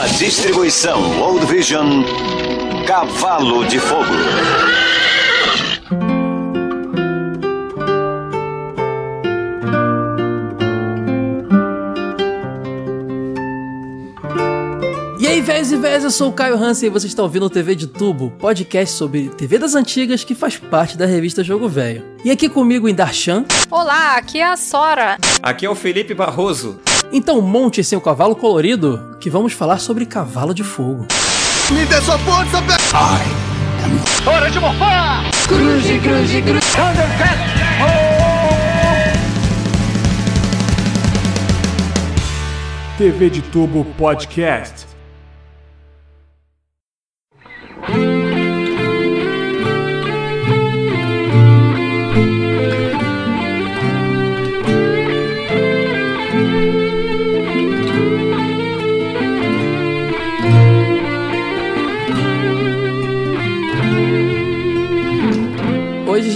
Uma distribuição World Vision Cavalo de Fogo. E aí, véias e véias, eu sou o Caio Hansen e você está ouvindo o TV de Tubo, podcast sobre TV das antigas que faz parte da revista Jogo Velho. E aqui comigo em Darshan. Olá, aqui é a Sora. Aqui é o Felipe Barroso. Então monte seu cavalo colorido que vamos falar sobre cavalo de fogo. Me dê sua força, Pe... Hora de morfar! Cruze, cruze, cruze. TV de Tubo Podcast.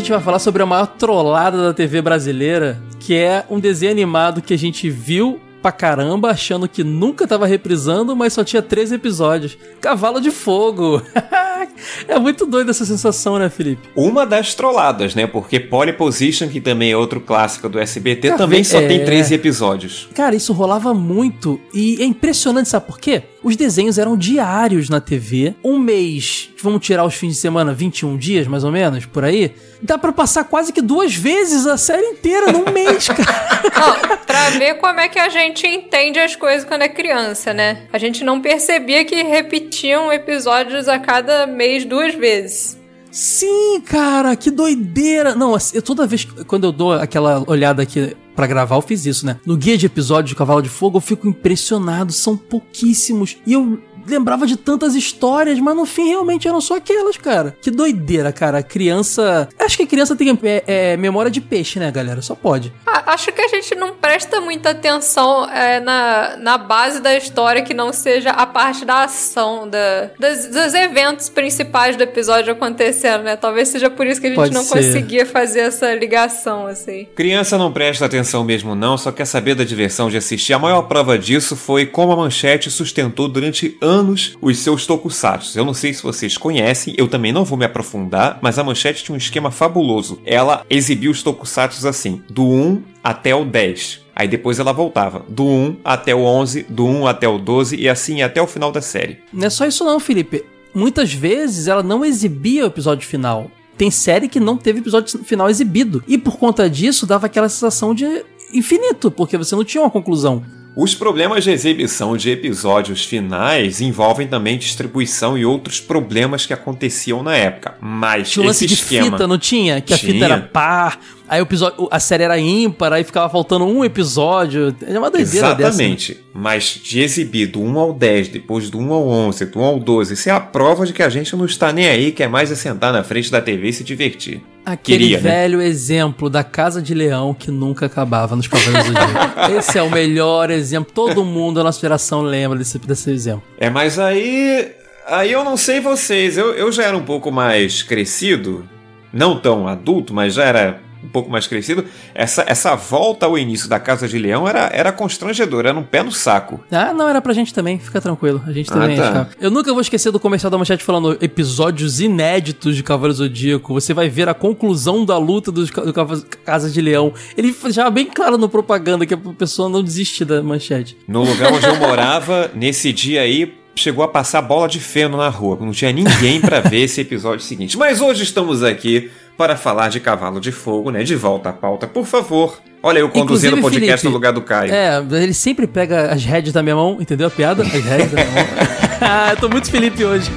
Gente vai falar sobre a maior trollada da TV brasileira, que é um desenho animado que a gente viu pra caramba, achando que nunca tava reprisando, mas só tinha três episódios. Cavalo de Fogo! é muito doido essa sensação, né, Felipe? Uma das trolladas, né? Porque Pole Position, que também é outro clássico do SBT, Cara, também só é- tem 13 episódios. Cara, isso rolava muito e é impressionante, sabe por quê? Os desenhos eram diários na TV. Um mês, vamos tirar os fins de semana, 21 dias mais ou menos, por aí. Dá pra passar quase que duas vezes a série inteira num mês, cara. Não, pra ver como é que a gente entende as coisas quando é criança, né? A gente não percebia que repetiam episódios a cada mês duas vezes. Sim, cara, que doideira. Não, assim, eu toda vez que- quando eu dou aquela olhada aqui pra gravar, eu fiz isso, né? No guia de episódio de Cavalo de Fogo, eu fico impressionado, são pouquíssimos. E eu lembrava de tantas histórias, mas no fim realmente eram só aquelas, cara. Que doideira, cara. Criança. Acho que a criança tem é, é, memória de peixe, né, galera? Só pode. Ah, acho que a gente não presta muita atenção é, na, na base da história que não seja a parte da ação, da, das- dos eventos principais do episódio acontecendo, né? Talvez seja por isso que a gente Pode não ser. conseguia fazer essa ligação, assim. Criança não presta atenção mesmo não, só quer saber da diversão de assistir. A maior prova disso foi como a Manchete sustentou durante anos os seus tokusatsu. Eu não sei se vocês conhecem, eu também não vou me aprofundar, mas a Manchete tinha um esquema fabuloso. Ela exibia os tokusatsu assim, do 1 até o 10. Aí depois ela voltava, do 1 até o 11, do 1 até o 12 e assim até o final da série. Não é só isso não, Felipe. Muitas vezes ela não exibia o episódio final. Tem série que não teve episódio final exibido. E por conta disso, dava aquela sensação de infinito, porque você não tinha uma conclusão. Os problemas de exibição de episódios finais envolvem também distribuição e outros problemas que aconteciam na época. Mas Tinha um lance esse de esquema fita, não tinha? Que a Tinha. fita era par, aí o episódio, a série era ímpar, aí ficava faltando um episódio. É uma doideira dessa. Exatamente. Mas de exibir do 1 ao 10, depois do 1 ao 11, do 1 ao 12, isso é a prova de que a gente não está nem aí, quer mais é sentar na frente da TV e se divertir. Aquele Queria, né? velho exemplo da Casa de Leão que nunca acabava nos Cavaleiros do Zodíaco. Esse é o melhor exemplo. Todo mundo da nossa geração lembra desse, desse exemplo. É, mas aí. Aí eu não sei vocês. Eu, eu já era um pouco mais crescido. Não tão adulto, mas já era um pouco mais crescido. Essa, essa volta ao início da Casa de Leão era, era constrangedora, era um pé no saco. Ah, não, era pra gente também, fica tranquilo. A gente Ah, também tá. achava. Eu nunca vou esquecer do comercial da manchete falando episódios inéditos de Cavaleiro Zodíaco. Você vai ver a conclusão da luta do Cava- Casa de Leão. Ele já bem claro no propaganda que a pessoa não desiste da manchete. No lugar onde eu morava, nesse dia aí, chegou a passar bola de feno na rua. Não tinha ninguém pra ver esse episódio seguinte. Mas hoje estamos aqui para falar de Cavalo de Fogo, né? De volta à pauta, por favor. Olha eu conduzindo o podcast Felipe, no lugar do Caio. É, ele sempre pega as heads da minha mão, entendeu a piada? As heads da minha mão. ah, eu tô muito Felipe hoje.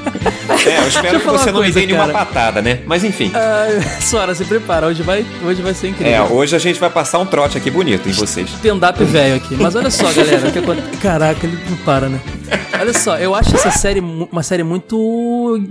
É, eu espero eu que você não me dê nenhuma patada, né? Mas enfim. Ah, Sora, se prepara, hoje vai, hoje vai ser incrível. É, hoje a gente vai passar um trote aqui bonito em vocês. stand-up velho aqui. Mas olha só, galera. o que Caraca, ele não para, né? Olha só, eu acho essa série uma série muito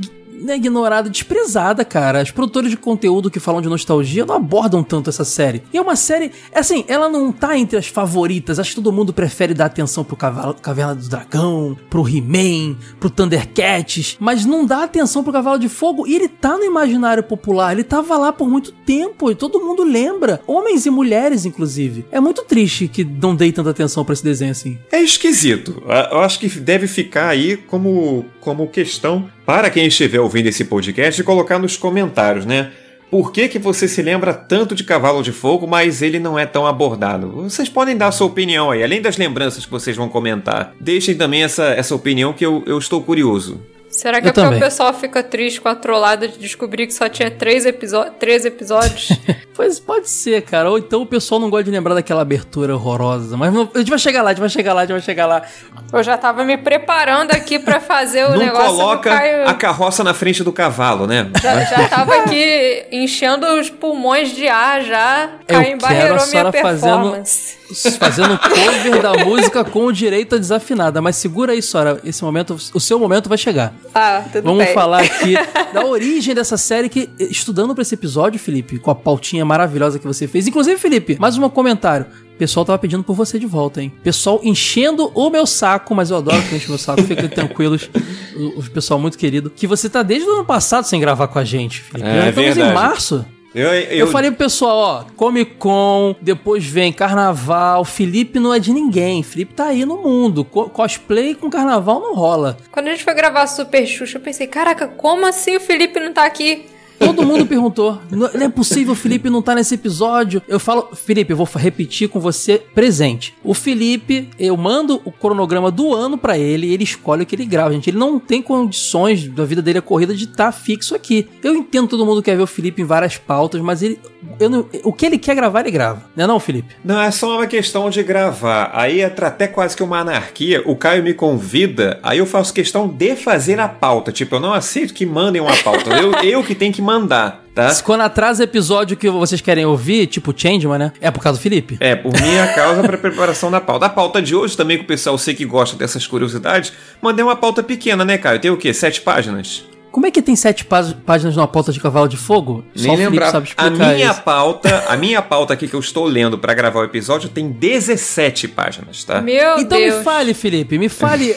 né, ignorada, desprezada, cara. Os produtores de conteúdo que falam de nostalgia não abordam tanto essa série. E é uma série, assim, ela não tá entre as favoritas. Acho que todo mundo prefere dar atenção pro Cavalo, Caverna do Dragão, pro He-Man, pro Thundercats, mas não dá atenção pro Cavalo de Fogo. E ele tá no imaginário popular, ele tava lá por muito tempo e todo mundo lembra. Homens e mulheres, inclusive. É muito triste que não dei tanta atenção pra esse desenho assim. É esquisito. Eu acho que deve ficar aí como, como questão para quem estiver ouvindo esse podcast colocar nos comentários, né? Por que, que você se lembra tanto de Cavalo de Fogo, mas ele não é tão abordado? Vocês podem dar sua opinião aí, além das lembranças que vocês vão comentar. Deixem também essa, essa opinião que eu, eu estou curioso. Será que Eu é porque também. o pessoal fica triste com a trollada de descobrir que só tinha três, episo- três episódios? Pois pode ser, cara. Ou então o pessoal não gosta de lembrar daquela abertura horrorosa. Mas não- a gente vai chegar lá, a gente vai chegar lá, a gente vai chegar lá. Eu já tava me preparando aqui pra fazer o não negócio coloca do Caio. a carroça na frente do cavalo, né? Já, já tava aqui enchendo os pulmões de ar já. Eu Caio quero a minha senhora fazendo- performance. Fazendo cover da música com o direito a desafinada. Mas segura aí, Sora. Esse momento, o seu momento vai chegar. Ah, tudo Vamos bem. falar aqui da origem dessa série que, estudando pra esse episódio, Felipe, com a pautinha maravilhosa que você fez. Inclusive, Felipe, mais um comentário. O pessoal tava pedindo por você de volta, hein? Pessoal enchendo o meu saco, mas eu adoro que enche o meu saco, fiquem tranquilos. O, o pessoal muito querido. Que você tá desde o ano passado sem gravar com a gente, Felipe. É, Já Estamos em março. Eu, eu, Eu, falei pro pessoal, ó, Comic Con, depois vem Carnaval, Felipe não é de ninguém, Felipe tá aí no mundo, Co- cosplay com Carnaval não rola. Quando a gente foi gravar Super Xuxa, eu pensei, caraca, como assim o Felipe não tá aqui? Todo mundo perguntou, não é possível o Felipe não tá nesse episódio. Eu falo, Felipe, eu vou repetir com você presente. O Felipe, eu mando o cronograma do ano pra ele ele escolhe o que ele grava, gente. Ele não tem condições da vida dele a corrida de estar fixo aqui. Eu entendo todo mundo quer ver o Felipe em várias pautas, mas ele não- o que ele quer gravar, ele grava. Não é não, Felipe? Não, é só uma questão de gravar. Aí entra até quase que uma anarquia. O Caio me convida, aí eu faço questão de fazer a pauta. Tipo, eu não aceito que mandem uma pauta. Eu, eu que tenho que mandar, tá? Se Quando atrasa episódio que vocês querem ouvir, tipo Changeman, né? É por causa do Felipe. É, por minha causa para preparação da pauta. A pauta de hoje também, que o pessoal sei que gosta dessas curiosidades, mandei uma pauta pequena, né, Caio? Tem o quê? Sete páginas? Como é que tem sete pá- páginas numa pauta de cavalo de fogo? Nem Felipe lembrar. sabe A explicar minha isso. pauta, a minha pauta aqui que eu estou lendo para gravar o episódio tem 17 páginas, tá? Meu Então Deus. me fale, Felipe, me fale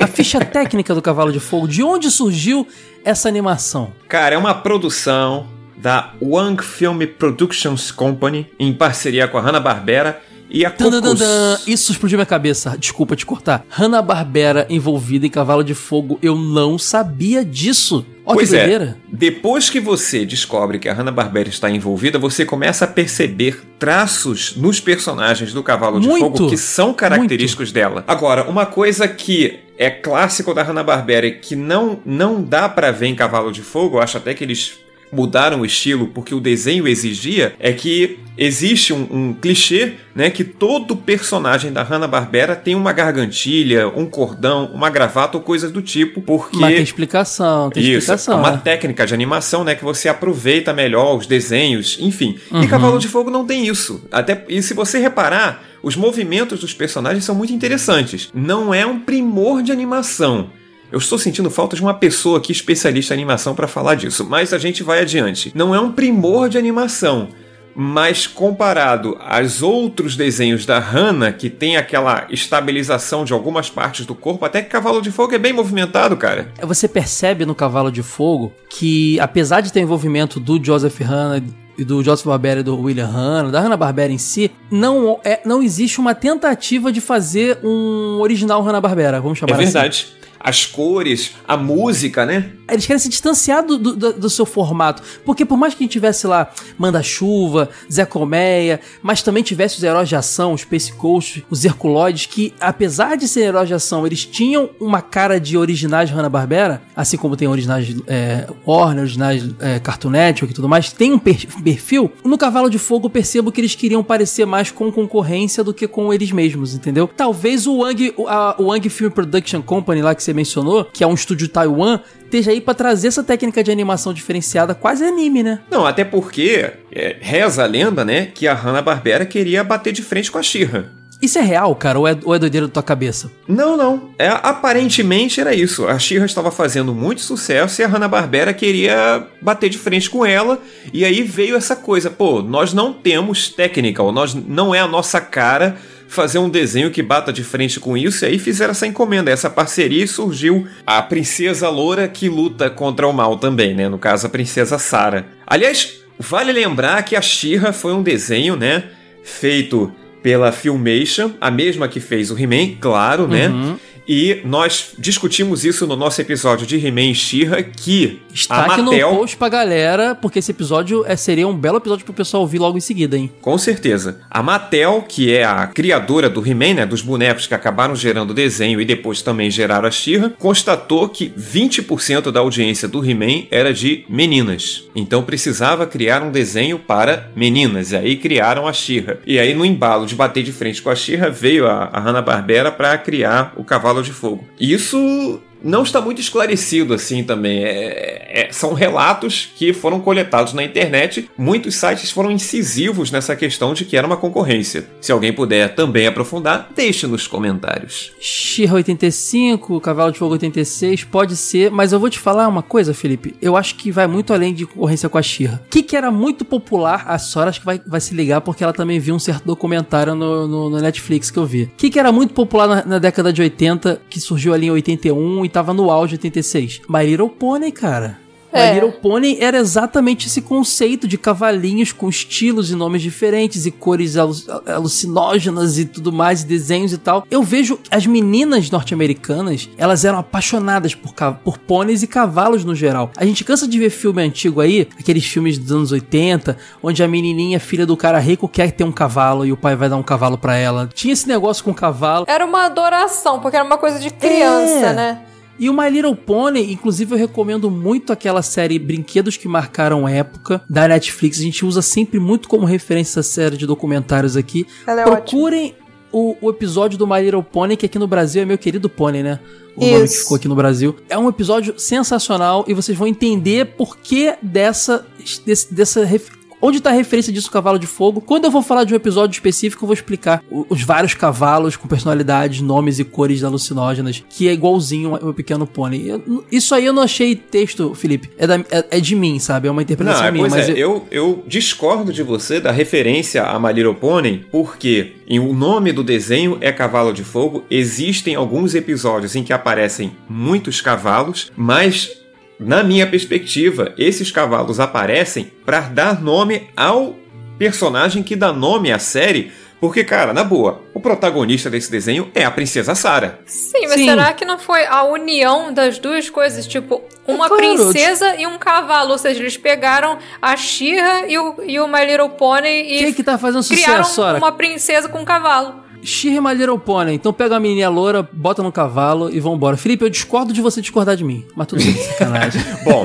a ficha técnica do Cavalo de Fogo. De onde surgiu essa animação? Cara, é uma produção da Wang Film Productions Company em parceria com a Hanna-Barbera e a Cocos. Isso explodiu minha cabeça. Desculpa te cortar. Hanna-Barbera envolvida em Cavalo de Fogo. Eu não sabia disso. Ó Pois que é, depois que você descobre que a Hanna-Barbera está envolvida, você começa a perceber traços nos personagens do Cavalo de Muito, Fogo que são característicos dela. Agora, uma coisa que é clássico da Hanna-Barbera que não, não dá pra ver em Cavalo de Fogo, eu acho até que eles mudaram o estilo porque o desenho exigia, é que existe um, um clichê, né, que todo personagem da Hanna-Barbera tem uma gargantilha, um cordão, uma gravata ou coisas do tipo, porque... Mas tem explicação, tem Isso, explicação. é uma né? técnica de animação, né, que você aproveita melhor os desenhos, enfim. Uhum. E Cavalo de Fogo não tem isso. Até e se você reparar, os movimentos dos personagens são muito interessantes. Não é um primor de animação. Eu estou sentindo falta de uma pessoa aqui especialista em animação para falar disso, mas a gente vai adiante. Não é um primor de animação, mas comparado aos outros desenhos da Hanna, que tem aquela estabilização de algumas partes do corpo, até que Cavalo de Fogo é bem movimentado, cara. Você percebe no Cavalo de Fogo que, apesar de ter envolvimento do Joseph Hanna e do Joseph Barbera e do William Hanna, da Hanna-Barbera em si, não, é, não existe uma tentativa de fazer um original Hanna-Barbera, vamos chamar É assim. verdade. As cores, a música, né? Eles querem se distanciar do, do, do- seu formato. Porque por mais que a gente tivesse lá Manda-Chuva, Zé Colmeia, mas também tivesse os heróis de ação, os Space Ghost, os Herculoides, que apesar de serem heróis de ação, eles tinham uma cara de originais Hanna-Barbera, assim como tem originais é, Warner, originais é, Cartoon Network e tudo mais, tem um per- perfil. No Cavalo de Fogo eu percebo que eles queriam parecer mais com concorrência do que com eles mesmos, entendeu? Talvez o Wang, a- o Wang Film Production Company lá que você mencionou, que é um estúdio de Taiwan, esteja aí pra trazer essa técnica de animação diferenciada, quase anime, né? Não, até porque é, reza a lenda, né, que a Hanna-Barbera queria bater de frente com a She-Ra. Isso é real, cara, ou é, ou é doideira da tua cabeça? Não, não. É, aparentemente era isso. A She-Ra estava fazendo muito sucesso e a Hanna-Barbera queria bater de frente com ela. E aí veio essa coisa, pô, nós não temos técnica, ou nós não é a nossa cara fazer um desenho que bata de frente com isso, e aí fizeram essa encomenda, essa parceria e surgiu a princesa loura que luta contra o mal também, né? No caso, a princesa Sara. Aliás, vale lembrar que a She-Ra foi um desenho, né? Feito pela Filmation, a mesma que fez o He-Man, claro, né? E nós discutimos isso no nosso episódio de He-Man e She-Ra, que Está a aqui Mattel... no post pra galera, porque esse episódio é, seria um belo episódio pro pessoal ouvir logo em seguida, hein? Com certeza. A Mattel, que é a criadora do He-Man, né, dos bonecos que acabaram gerando o desenho e depois também geraram a She-Ra, constatou que 20% da audiência do He-Man era de meninas. Então precisava criar um desenho para meninas. E aí criaram a She-Ra. E aí no embalo de bater de frente com a She-Ra, veio a, a Hanna-Barbera para criar o Cavalo de Fogo. Isso não está muito esclarecido assim também. É- é- são relatos que foram coletados na internet. Muitos sites foram incisivos nessa questão de que era uma concorrência. Se alguém puder também aprofundar, deixe nos comentários. She-Ra 85, Cavalo de Fogo 86, pode ser, mas eu vou te falar uma coisa, Felipe. Eu acho que vai muito além de concorrência com a She-Ra. O que, que era muito popular, a Sora acho que vai, vai se ligar porque ela também viu um certo documentário no, no- no Netflix que eu vi. O que, que era muito popular na, na década de 80, que surgiu ali em 81 e tava no auge em 86? My Little Pony, cara. É. My Little Pony era exatamente esse conceito de cavalinhos com estilos e nomes diferentes e cores alu- alucinógenas e tudo mais, e desenhos e tal. Eu vejo as meninas norte-americanas, elas eram apaixonadas por, por pôneis e cavalos no geral. A gente cansa de ver filme antigo aí, aqueles filmes dos anos 80, onde a menininha, filha do cara rico, quer ter um cavalo e o pai vai dar um cavalo pra ela. Tinha esse negócio com cavalo. Era uma adoração, porque era uma coisa de criança, É. né? E o My Little Pony, inclusive eu recomendo muito aquela série Brinquedos que Marcaram Época, da Netflix. A gente usa sempre muito como referência essa série de documentários aqui. Ela é Procurem o, o episódio do My Little Pony, que aqui no Brasil é meu querido Pony, né? O nome que Isso. ficou aqui no Brasil. É um episódio sensacional e vocês vão entender por que dessa, desse- dessa Onde tá a referência disso, Cavalo de Fogo? Quando eu vou falar de um episódio específico, eu vou explicar os vários cavalos com personalidades, nomes e cores alucinógenas, que é igualzinho ao meu pequeno pônei. Eu- isso aí eu não achei texto, Felipe. É, da- é- é de mim, sabe? É uma interpretação Não, é, minha. pois mas é, eu- eu, eu discordo de você da referência a My Little Pony, porque em o nome do desenho é Cavalo de Fogo, existem alguns episódios em que aparecem muitos cavalos, mas na minha perspectiva, esses cavalos aparecem para dar nome ao personagem que dá nome à série, porque cara, na boa, o protagonista desse desenho é a princesa Sara. Sim, mas Sim. será que não foi a união das duas coisas? Tipo, uma É claro, princesa e um cavalo. Ou seja, eles pegaram a She-Ra e o, e o My Little Pony e Quem é que tá fazendo criaram sucesso, Sora? uma princesa com um cavalo. She My Little Pony. Então pega a menininha loura, bota no cavalo e vambora. Felipe, eu discordo de você discordar de mim. Mas tudo bem, sacanagem. Bom,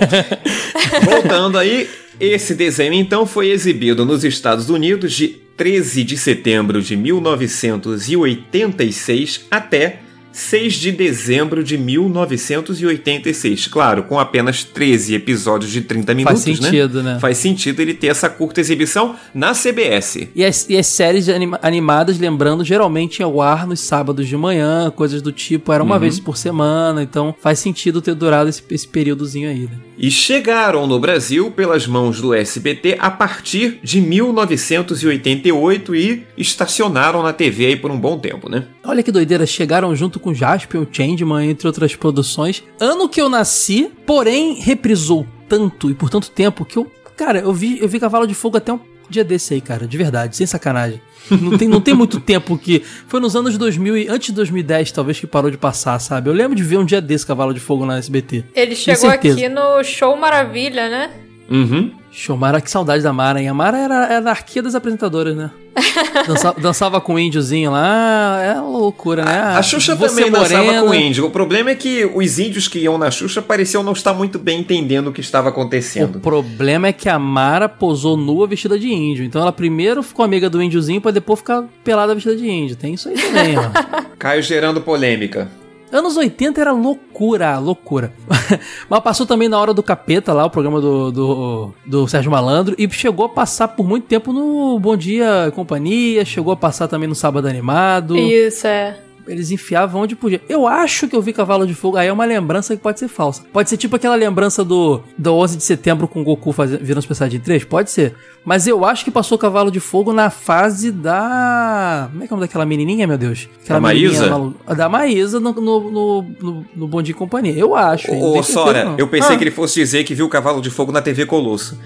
voltando aí, esse desenho então foi exibido nos Estados Unidos de 13 de setembro de 1986 até 6 de dezembro de 1986. Claro, com apenas 13 episódios de 30 minutos, sentido, né? Faz sentido ele ter essa curta exibição na CBS. E as, e as séries anima- animadas, lembrando, geralmente ao ar nos sábados de manhã, coisas do tipo, era uma Uhum. vez por semana, então faz sentido ter durado esse, esse períodozinho aí, né? E chegaram no Brasil pelas mãos do SBT a partir de 1988 e estacionaram na TV aí por um bom tempo, né? Olha que doideira, chegaram junto com Jaspion, Changeman, entre outras produções. Ano que eu nasci, porém reprisou tanto e por tanto tempo que eu, cara, eu vi, eu vi Cavalo de Fogo até um dia desse aí, cara, de verdade, sem sacanagem. Não tem, não tem muito tempo que. Foi nos anos 2000 e antes de 2010, talvez, que parou de passar, sabe? Eu lembro de ver um dia desse Cavalo de Fogo na SBT. Ele chegou aqui no Show Maravilha, né? Uhum. Mara, que saudade da Mara, hein? A Mara era, era a anarquia das apresentadoras, né? Dança- dançava com o índiozinho lá, é loucura, né? A Xuxa Você também dançava morena. com índio. O problema é que os índios que iam na Xuxa pareciam não estar muito bem entendendo o que estava O acontecendo. problema é que a Mara posou nua vestida de índio. Então ela primeiro ficou amiga do índiozinho pra depois ficar pelada vestida de índio. Tem isso aí também, ó. Caio gerando polêmica. Anos 80 era loucura, loucura. Mas passou também na hora do Capeta lá, o programa do, do, do Sérgio Malandro, e chegou a passar por muito tempo no Bom Dia Companhia, chegou a passar também no Sábado Animado. Isso, é. Eles enfiavam onde podia. Eu acho que eu vi Cavalo de Fogo, aí é uma lembrança que pode ser falsa. Pode ser tipo aquela lembrança do, do 11 de setembro com o Goku fazendo, virando Super Saiyajin 3? Pode ser. Mas eu acho que passou Cavalo de Fogo na fase da... Como é que é o nome daquela menininha, meu Deus? Aquela Da Maísa? malu- Da Maísa no, no, no, no, no Bom Dia e Companhia. Eu acho. Ô, Sora, eu pensei Ah. que ele fosse dizer que viu Cavalo de Fogo na TV Colosso.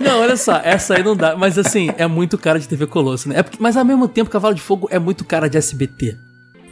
Não, olha só, essa aí não dá. Mas assim, é muito cara de TV Colosso, né? É porque- mas ao mesmo tempo, Cavalo de Fogo é muito cara de SBT.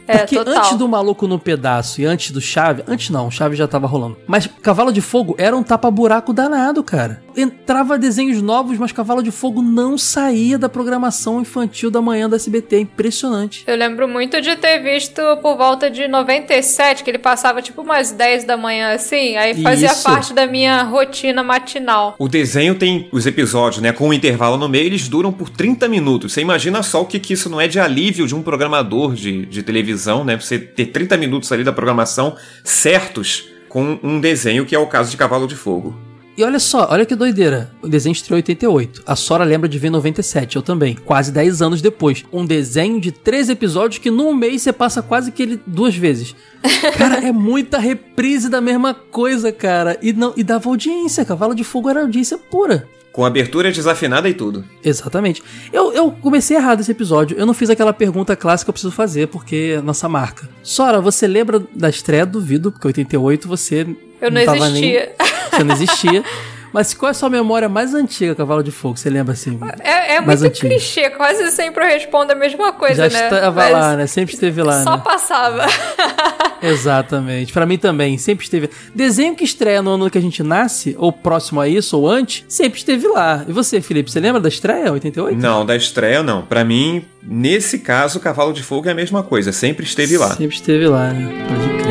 É, Porque total. antes do Maluco no Pedaço e antes do Chave, antes não, o Chave já tava rolando. Mas Cavalo de Fogo era um tapa-buraco danado, cara. Entrava desenhos novos, mas Cavalo de Fogo não saía da programação infantil da manhã da SBT. É impressionante. Eu lembro muito de ter visto por volta de 97, que ele passava tipo umas 10 da manhã assim, aí fazia Isso. parte da minha rotina matinal. O desenho tem os episódios, né? Com um intervalo no meio, eles duram por 30 minutos. Você imagina só o que, que isso não é de alívio de um programador de, de televisão, né? Você ter 30 minutos ali da programação certos com um desenho que é o caso de Cavalo de Fogo. E olha só, olha que doideira. O desenho estreou em 88. A Sora lembra de ver em 97, eu também. Quase 10 anos depois. Um desenho de 13 episódios que num mês você passa quase que ele duas vezes. Cara, é muita reprise da mesma coisa, cara. E, não, e dava audiência. Cavalo de Fogo era audiência pura. Com abertura desafinada e tudo. Exatamente. Eu, eu comecei errado esse episódio. Eu não fiz aquela pergunta clássica que eu preciso fazer, porque é nossa marca. Sora, você lembra da estreia? Duvido, porque 88 você. Eu não tava nem- existia. Você não existia. Mas qual é a sua memória mais antiga, Cavalo de Fogo? Você lembra assim? É, é Mais muito antigo. clichê, quase sempre eu respondo a mesma coisa, Já né? estava Mas lá, né? Sempre esteve lá, Só né? passava. Exatamente. Pra mim também, sempre esteve. Desenho que estreia no ano que a gente nasce, ou próximo a isso, ou antes, sempre esteve lá. E você, Felipe, você lembra da estreia, 88? Não, da estreia não. Pra mim, nesse caso, Cavalo de Fogo é a mesma coisa. Sempre esteve lá. Sempre esteve lá, né? Pode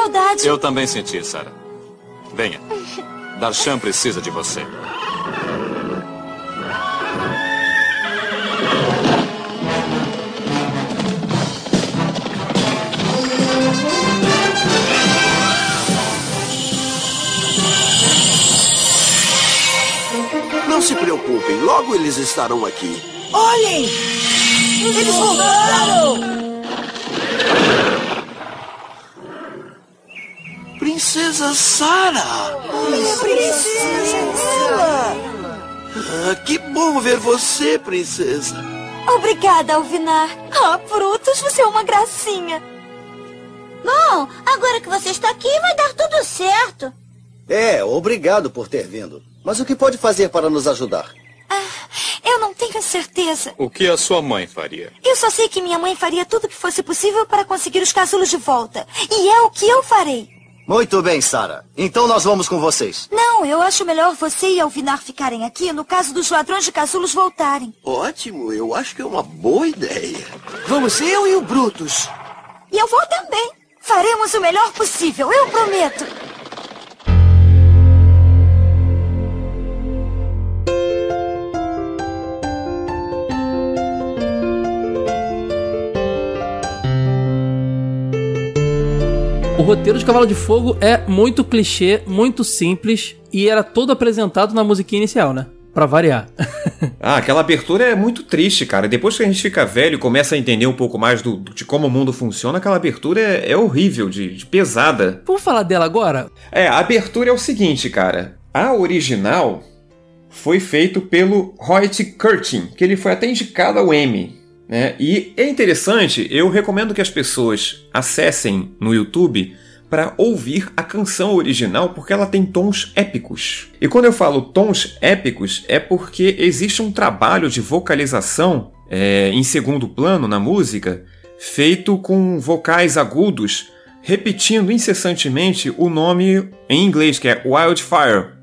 saudade. Eu também senti, Sarah. Venha. Darshan precisa de você. Não se preocupem, logo eles estarão aqui. Olhem! Eles voltaram! Princesa Sara! Princesa! Ah, que bom ver você, princesa. Obrigada, Alvinar. Ah, Brutus, você é uma gracinha. Bom, agora que você está aqui, vai dar tudo certo. É, obrigado por ter vindo. Mas o que pode fazer para nos ajudar? Eu não tenho certeza. O que a sua mãe faria? Eu só sei que minha mãe faria tudo o que fosse possível para conseguir os casulos de volta. E é o que eu farei. Muito bem, Sara. Então nós vamos com vocês. Não, eu acho melhor você e Alvinar ficarem aqui no caso dos ladrões de casulos voltarem. Ótimo, eu acho que é uma boa ideia. Vamos eu e o Brutus. E eu vou também. Faremos o melhor possível, eu prometo. O roteiro de Cavalo de Fogo é muito clichê, muito simples e era todo apresentado na musiquinha inicial, né? Pra variar. Ah, aquela abertura é muito triste, cara. Depois que a gente fica velho e começa a entender um pouco mais do, de como o mundo funciona, aquela abertura é, é horrível, de, de pesada. Vamos falar dela agora? É, a abertura é o seguinte, cara. A original foi feito pelo Hoyt Curtin, que ele foi até indicado ao Emmy. Né? E é interessante, eu recomendo que as pessoas acessem no YouTube para ouvir a canção original, porque ela tem tons épicos. E quando eu falo tons épicos, é porque existe um trabalho de vocalização é, em segundo plano na música, feito com vocais agudos, repetindo incessantemente o nome em inglês, que é Wildfire.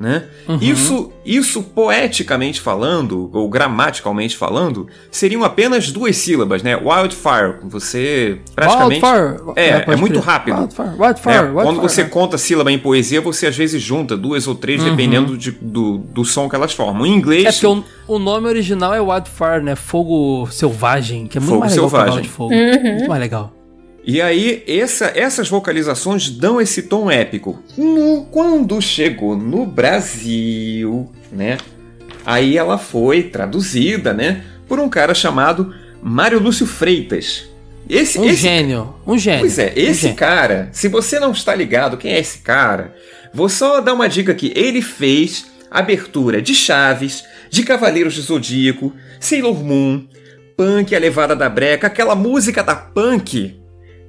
Né? Uhum. Isso, isso poeticamente falando, ou gramaticalmente falando, seriam apenas duas sílabas, né? Wildfire, você praticamente... Wildfire. É, é, pode muito rápido. Wildfire, wildfire, É, wildfire, quando você né? conta sílaba em poesia, você às vezes junta duas ou três, dependendo de- do, do som que elas formam. Em inglês, Uhum. É porque o, o nome original é Wildfire, né? Fogo Selvagem, que é muito Fogo mais legal Selvagem. De Fogo. Muito mais legal. E aí, essa- essas vocalizações dão esse tom épico. No- quando chegou no Brasil, né? Aí ela foi traduzida, né? Por um cara chamado Mário Lúcio Freitas. Esse, Um esse gênio. Um gênio. Pois é, Um esse gênio. cara, se você não está ligado quem é esse cara, vou só dar uma dica aqui. Ele fez abertura de Chaves, de Cavaleiros do Zodíaco, Sailor Moon, Punk, A Levada da Breca, aquela música da Punk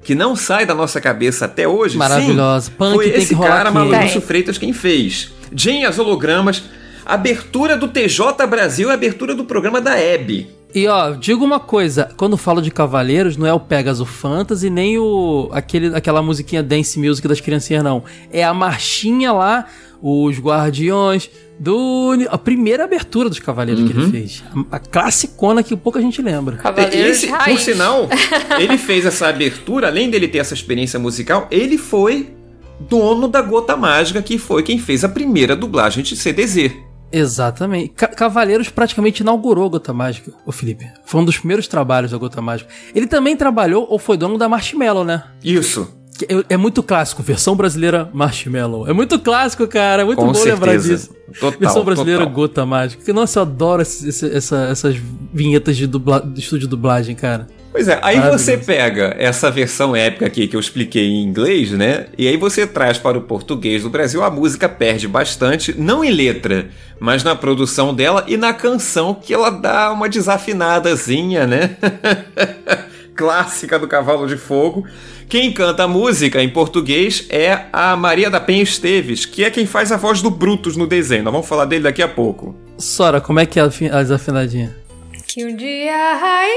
que não sai da nossa cabeça até hoje. Maravilhosa. Sim, Punk foi tem esse que rolar cara, Tem. Freitas, quem fez. Jane as hologramas, abertura do TJ Brasil e abertura do programa da Hebe. E ó, digo uma coisa, quando falo de Cavaleiros, não é o Pegasus Fantasy, nem o aquele, aquela musiquinha Dance Music das criancinhas, não. É a marchinha lá, os Guardiões do... A primeira abertura dos Cavaleiros que ele Uhum. fez. A, a classicona que pouca gente lembra. Cavaleiros Esse, por sinal, ele fez essa abertura, além dele ter essa experiência musical, ele foi dono da Gota Mágica, que foi quem fez a primeira dublagem de CDZ. Exatamente. Ca- Cavaleiros praticamente inaugurou a Gota Mágica, o Felipe. Foi um dos primeiros trabalhos da Gota Mágica. Ele também trabalhou ou foi dono da Marshmallow, né? Isso. É, é muito clássico, versão brasileira Marshmallow. É muito clássico, cara. É muito Com bom lembrar certeza. disso. Total, versão brasileira total. Gota Mágica. Que, nossa, eu adoro esse- esse- essa- essas vinhetas de, dubla, de estúdio de dublagem, cara. Pois é, aí você pega essa versão épica aqui que eu expliquei em inglês, né? E aí você traz para o português do Brasil, a música perde bastante, não em letra, mas na produção dela e na canção que ela dá uma desafinadazinha, né? Clássica do Cavalo de Fogo. Quem canta a música em português é a Maria da Penha Esteves, que é quem faz a voz do Brutus no desenho. Nós vamos falar dele daqui a pouco. Sora, como é que é a afi- a desafinadinha? Que um dia a raiz.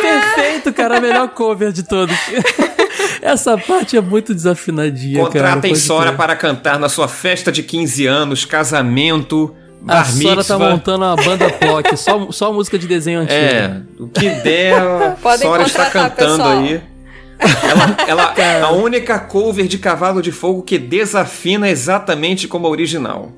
Perfeito, cara. A melhor cover de todos. Essa parte é muito desafinadinha, cara. Contratem Sora crer. para cantar na sua festa de 15 anos, casamento, A bar Sora tá montando uma banda POC, só, só música de desenho antigo. É, o que der, a Sora está cantando pessoal. aí. Ela, ela a única cover de Cavalo de Fogo que desafina exatamente como a original.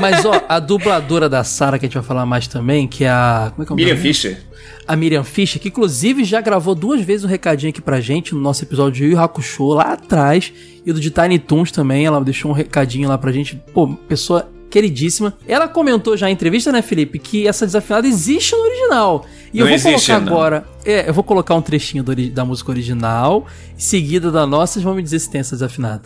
Mas, ó, a dubladora da Sara, que a gente vai falar mais também, que é a... Como é que é o Miriam nome? Fischer. A Miriam Fischer, que inclusive já gravou duas vezes um recadinho aqui pra gente no nosso episódio de Yu Yu Hakusho, lá atrás, e do de Tiny Toons também, ela deixou um recadinho lá pra gente. Pô, pessoa queridíssima. Ela comentou já em entrevista, né, Felipe, que essa desafinada existe no original. E eu Não vou existe, colocar não. agora... É, eu vou colocar um trechinho do da música original, seguida da nossa, vocês vão me dizer se tem essa desafinada.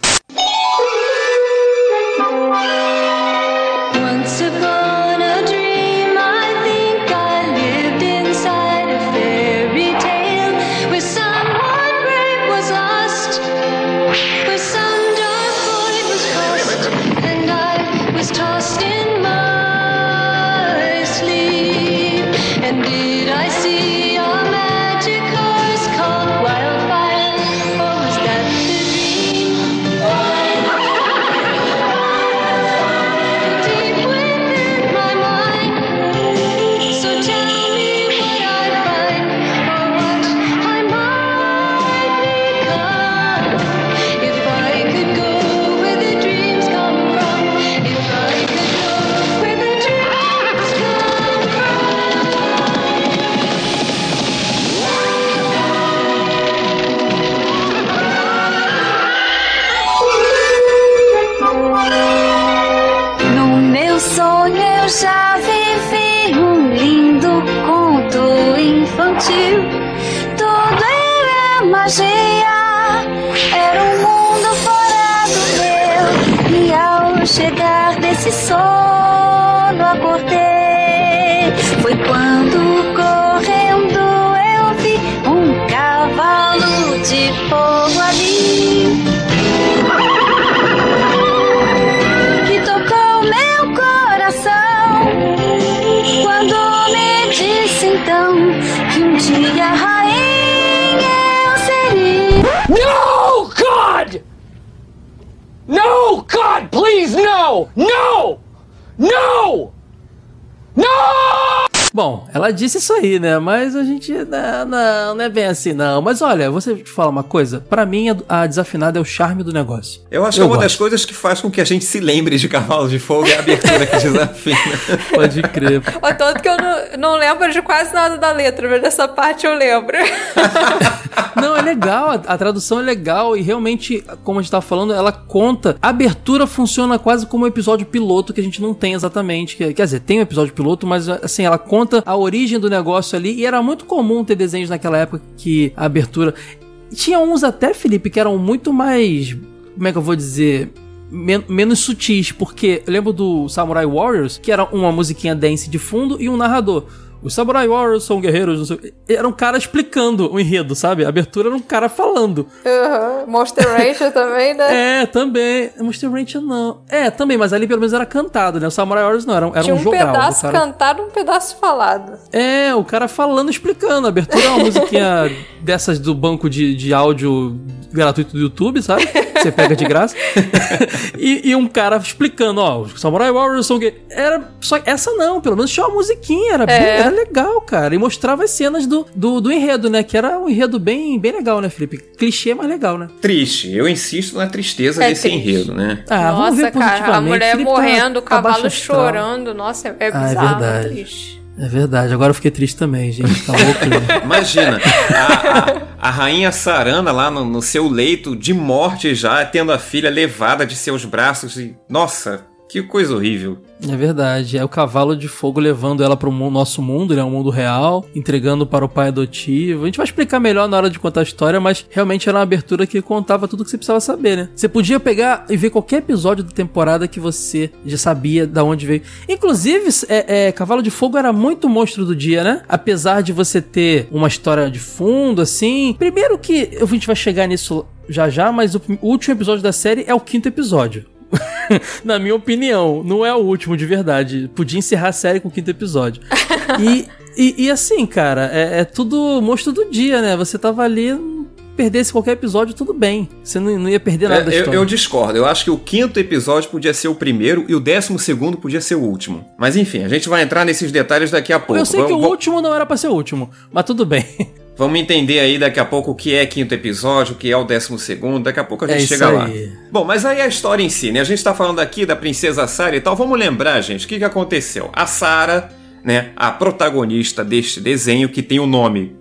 Chegar desse sono acordei. Foi quando correndo eu vi um cavalo de fogo ali. que tocou meu coração quando me disse então que um dia rainha eu seria. No, God! No! Please, no! No! No! No! Bom, ela disse isso aí, né? Mas a gente não, não, não é bem assim, não. Mas olha, você te falar uma coisa. Pra mim, a, desafinada é o charme do negócio. Eu acho que é uma das coisas que faz com que a gente se lembre de Cavalo de Fogo é a abertura que desafina. Pode crer. Ó, Tanto que eu não, não lembro de quase nada da letra, mas dessa parte eu lembro. Não, é legal, a, a tradução é legal e realmente, como a gente tava falando, ela conta. A abertura funciona quase como um episódio piloto que a gente não tem exatamente. que- Quer dizer, tem um episódio piloto, mas assim, ela conta a origem do negócio ali e era muito comum ter desenhos naquela época que a abertura. Tinha uns até, Felipe, que eram muito mais. Como é que eu vou dizer? men- menos sutis, porque eu lembro do Samurai Warriors, que era uma musiquinha dance de fundo e um narrador. Os Samurai Warriors são guerreiros, não sei. Era um cara explicando o enredo, sabe? A abertura era um cara falando. Uhum. Monster Rancher também, né? É, também. Monster Rancher não. É, também, mas ali pelo menos era cantado, né? O Samurai Warriors não, era, era Tinha um um jogal. pedaço o cara... cantado um pedaço falado. É, o cara falando, explicando. A abertura é uma musiquinha dessas do banco de, de áudio gratuito do YouTube, sabe? Você pega de graça. e, e um cara explicando, ó, os Samurai Warriors são gay. Era só essa não, pelo menos tinha uma musiquinha, era, bem- É. era legal, cara. E mostrava as cenas do, do, do enredo, né? Que era um enredo bem, bem legal, né, Felipe? Clichê, mas legal, né? Triste. Eu insisto na tristeza É desse triste. enredo, né? Ah, vamos Nossa, ver cara, a mulher Felipe tá- morrendo, o tá baixo cavalo astral. chorando. Nossa, é, é Ah, é bizarro, é verdade. triste. É verdade, agora eu fiquei triste também, gente. Tá louco, né? Imagina, a, a- a rainha Sarana lá no, no seu leito de morte já, tendo a filha levada de seus braços e... Nossa, que coisa horrível. É verdade, é o cavalo de fogo levando ela para o nosso mundo, né, o mundo real, entregando para o pai adotivo. A gente vai explicar melhor na hora de contar a história, mas realmente era uma abertura que contava tudo que você precisava saber, né? Você podia pegar e ver qualquer episódio da temporada que você já sabia da onde veio. Inclusive, é, é, Cavalo de Fogo era muito monstro do dia, né? Apesar de você ter uma história de fundo, assim. Primeiro que a gente vai chegar nisso já já, mas o o último episódio da série é o quinto episódio. Na minha opinião, não é o último de verdade. Podia encerrar a série com o quinto episódio. E, e, e assim, cara, é, é tudo monstro do dia, né? Você tava ali, perdesse qualquer episódio, tudo bem. Você não, não ia perder nada da É, eu, história. eu discordo. Eu acho que o quinto episódio podia ser o primeiro e o décimo segundo podia ser o último. Mas enfim, a gente vai entrar nesses detalhes daqui a pouco. Eu sei que Vamos- o último não era pra ser o último, mas tudo bem. Vamos entender aí daqui a pouco o que é quinto episódio, o que é o décimo segundo, daqui a pouco a É gente isso chega lá. Bom, mas aí a história em si, né? A gente tá falando aqui da princesa Sarah e tal. Vamos lembrar, gente, o que, que aconteceu? A Sarah, né, a protagonista deste desenho, que tem o nome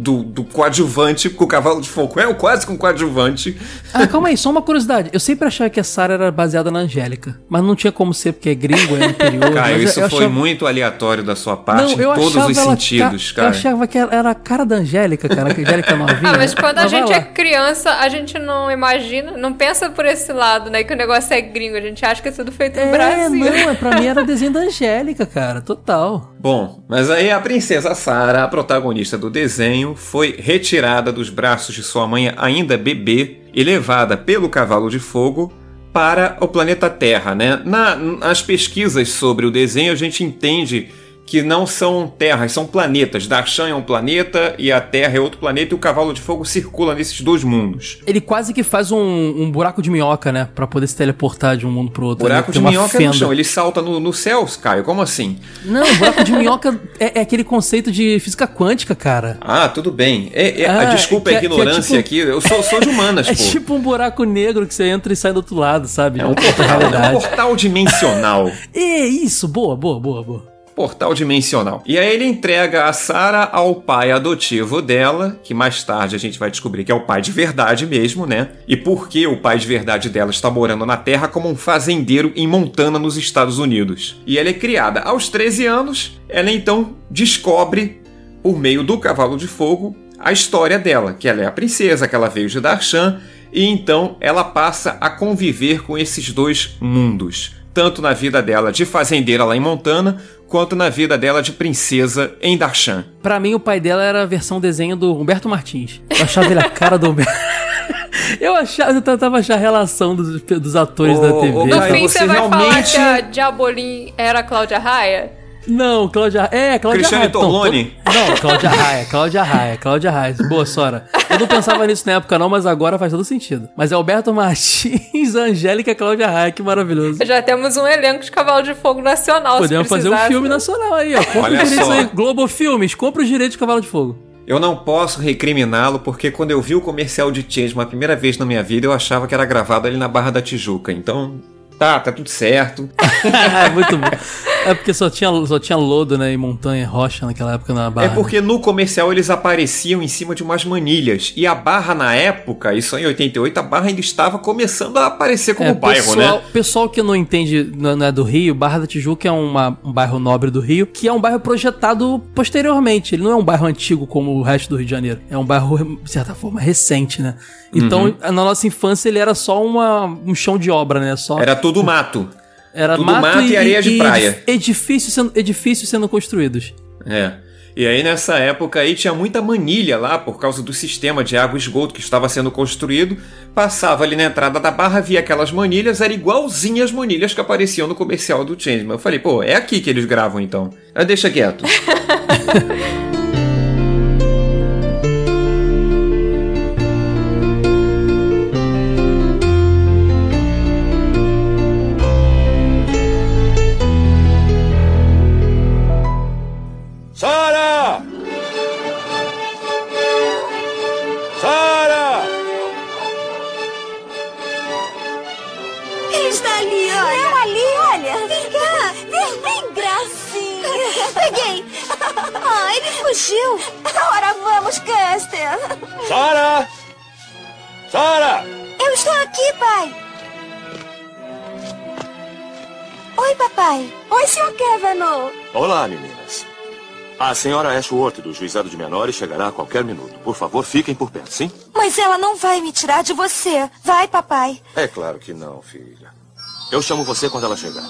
do, do coadjuvante, porque o Cavalo de Fogo é o quase com coadjuvante. Ah, calma aí, só uma curiosidade. Eu sempre achava que a Sarah era baseada na Angélica, mas não tinha como ser, porque é gringo, é interior. Caio, isso eu foi achava- muito aleatório da sua parte, Não, eu em todos os sentidos, ca- cara. Eu achava que ela era a cara da Angélica, cara, que a Angélica novinha. Ah, mas quando a Mas gente é criança, a gente não imagina, não pensa por esse lado, né? Que o negócio é gringo, a gente acha que é tudo feito no É, Brasil. não, é, pra mim era desenho da Angélica, cara, total. Bom, mas aí a princesa Sarah, a protagonista do desenho, foi retirada dos braços de sua mãe ainda bebê e levada pelo cavalo de fogo para o planeta Terra, né? Na- nas pesquisas sobre o desenho a gente entende que não são terras, são planetas. Darshan é um planeta e a Terra é outro planeta e o cavalo de fogo circula nesses dois mundos. Ele quase que faz um, um buraco de minhoca, né? Pra poder se teleportar de um mundo pro outro. Buraco de minhoca é no fenda. chão, ele salta no, no céu, Caio, como assim? Não, buraco de minhoca é, é aquele conceito de física quântica, cara. Ah, tudo bem. É, é- Ah, desculpa a é- é ignorância tipo- aqui, eu sou, sou de humanas, É pô. tipo um buraco negro que você entra e sai do outro lado, sabe? É um portal, é um portal dimensional. É isso, boa, boa, boa, boa. Portal dimensional. E aí ele entrega a Sarah ao pai adotivo dela, que mais tarde a gente vai descobrir que é o pai de verdade mesmo, né? E por que o pai de verdade dela está morando na Terra como um fazendeiro em Montana, nos Estados Unidos. E ela é criada aos 13 anos, ela então descobre, por meio do Cavalo de Fogo, a história dela, que ela é a princesa, que ela veio de Darshan, e então ela passa a conviver com esses dois mundos, tanto na vida dela de fazendeira lá em Montana, quanto na vida dela de princesa em Darshan. Pra mim, o pai dela era a versão desenho do Humberto Martins. Eu achava ele a cara do Humberto. Eu achava, eu tentava achar a relação dos, dos atores Ô, da TV. No fim, você você vai falar realmente- que a Diabolim era a Cláudia Raia? Não, Cláudia É, Cláudia Cristiane Raia. Então, Torlone? to- Não, Cláudia Raia, Cláudia Raia, Cláudia Raia. Boa, Sora. Eu não pensava nisso na época não, mas agora faz todo sentido. Mas é Alberto Martins, Angélica Cláudia Raia, que maravilhoso. Já temos um elenco de Cavalo de Fogo nacional. Podemos se fazer um filme nacional aí, ó. Compra Olha os direitos só. aí. Globo Filmes, compra os direitos de Cavalo de Fogo. Eu não posso recriminá-lo porque quando eu vi o comercial de Change uma primeira vez na minha vida, eu achava que era gravado ali na Barra da Tijuca. Então, tá, tá tudo certo. é muito bom. É porque só tinha, só tinha lodo, né? E montanha, e rocha naquela época na barra. É porque no comercial eles apareciam em cima de umas manilhas. E a Barra na época, isso em 88, a Barra ainda estava começando a aparecer como É, bairro, pessoal, né? pessoal que não entende, não não é do Rio, Barra da Tijuca é uma- um bairro nobre do Rio, que é um bairro projetado posteriormente. Ele não é um bairro antigo como o resto do Rio de Janeiro. É um bairro, de certa forma, recente, né? Então, Uhum. na nossa infância, ele era só uma, um chão de obra, né? Só, Era tudo mato. Era tudo mato e areia de praia. Edifícios sendo, edifícios sendo construídos. É. E aí nessa época aí tinha muita manilha lá por causa do sistema de água e esgoto que estava sendo construído. Passava ali na entrada da barra, via aquelas manilhas, era igualzinha as manilhas que apareciam no comercial do Changeman. Eu falei, pô, é aqui que eles gravam então. Mas deixa quieto. fugiu. Ora, vamos, Custer. Sara! Sara! Eu estou aqui, pai. Oi, papai. Oi, Sr. Kavanaugh. Olá, meninas. A senhora Ashworth do Juizado de Menores chegará a qualquer minuto. Por favor, fiquem por perto, sim? Mas ela não vai me tirar de você. Vai, papai. É claro que não, filha. Eu chamo você quando ela chegar.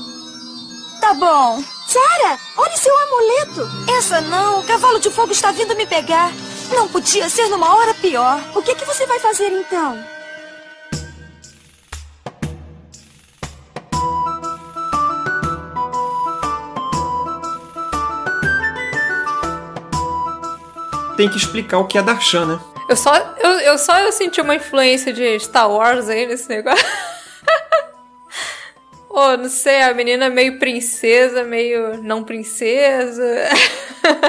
Tá bom. Sara, olhe seu amuleto. Essa não. O cavalo de fogo está vindo me pegar. Não podia ser numa hora pior. O que, que você vai fazer então? Tem que explicar o que é Darshan, né? Eu só eu, eu só eu senti uma influência de Star Wars aí nesse negócio. Ô, não sei, a menina é meio princesa, meio não princesa.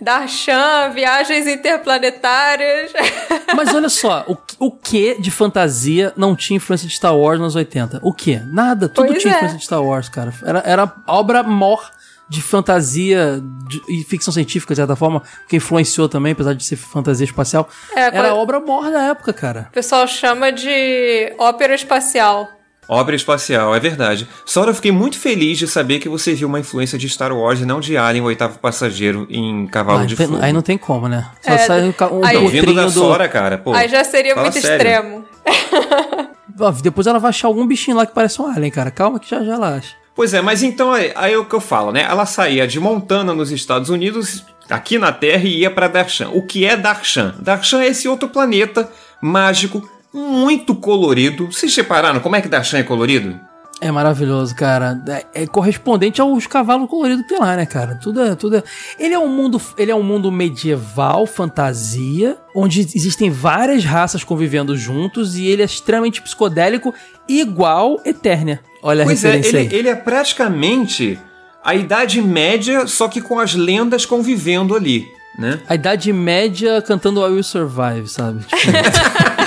Darshan, viagens interplanetárias. Mas olha só, o, o que de fantasia não tinha influência de Star Wars nos 80? O que? Nada, tudo Pois tinha é. influência de Star Wars, cara. Era, era obra mor de fantasia de- e ficção científica, de certa forma, que influenciou também, apesar de ser fantasia espacial. É, era quando- obra mor da época, cara. O pessoal chama de ópera espacial. Obra espacial, é verdade. Sora, eu fiquei muito feliz de saber que você viu uma influência de Star Wars e não de Alien, o oitavo passageiro, em Cavalo Ah, de Fogo. aí não tem como, né? Só É, sai um, um aí- vindo da potrinho do... Sora, cara, pô. Aí já seria muito sério. extremo. Depois ela vai achar algum bichinho lá que parece um alien, cara. Calma que já já ela acha. Pois é, mas então aí, aí é o que eu falo, né? Ela saía de Montana, nos Estados Unidos, aqui na Terra, e ia pra Darshan. O que é Darshan? Darshan é esse outro planeta mágico, muito colorido. Vocês repararam como é que Darshan é colorido? É maravilhoso, cara. É, é correspondente aos cavalos coloridos que tem lá, né, cara? Tudo é, tudo é... Ele é um mundo, ele é um mundo medieval, fantasia, onde existem várias raças convivendo juntos e ele é extremamente psicodélico, igual Eternia. Olha pois a é, referência ele, aí. ele é praticamente a Idade Média, só que com as lendas convivendo ali, né? A Idade Média cantando I Will Survive, sabe? Tipo...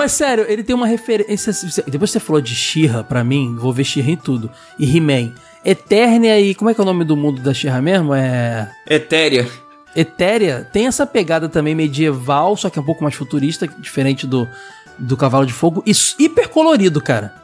Mas sério, ele tem uma referência. Depois que você falou de She-Ra, pra mim, vou ver She-Ra em tudo. E He-Man. Eternia e. Como é que é o nome do mundo da She-Ra mesmo? É. Etéria. Etéria tem essa pegada também medieval, só que é um pouco mais futurista, diferente do, do Cavalo de Fogo. E hiper colorido, cara.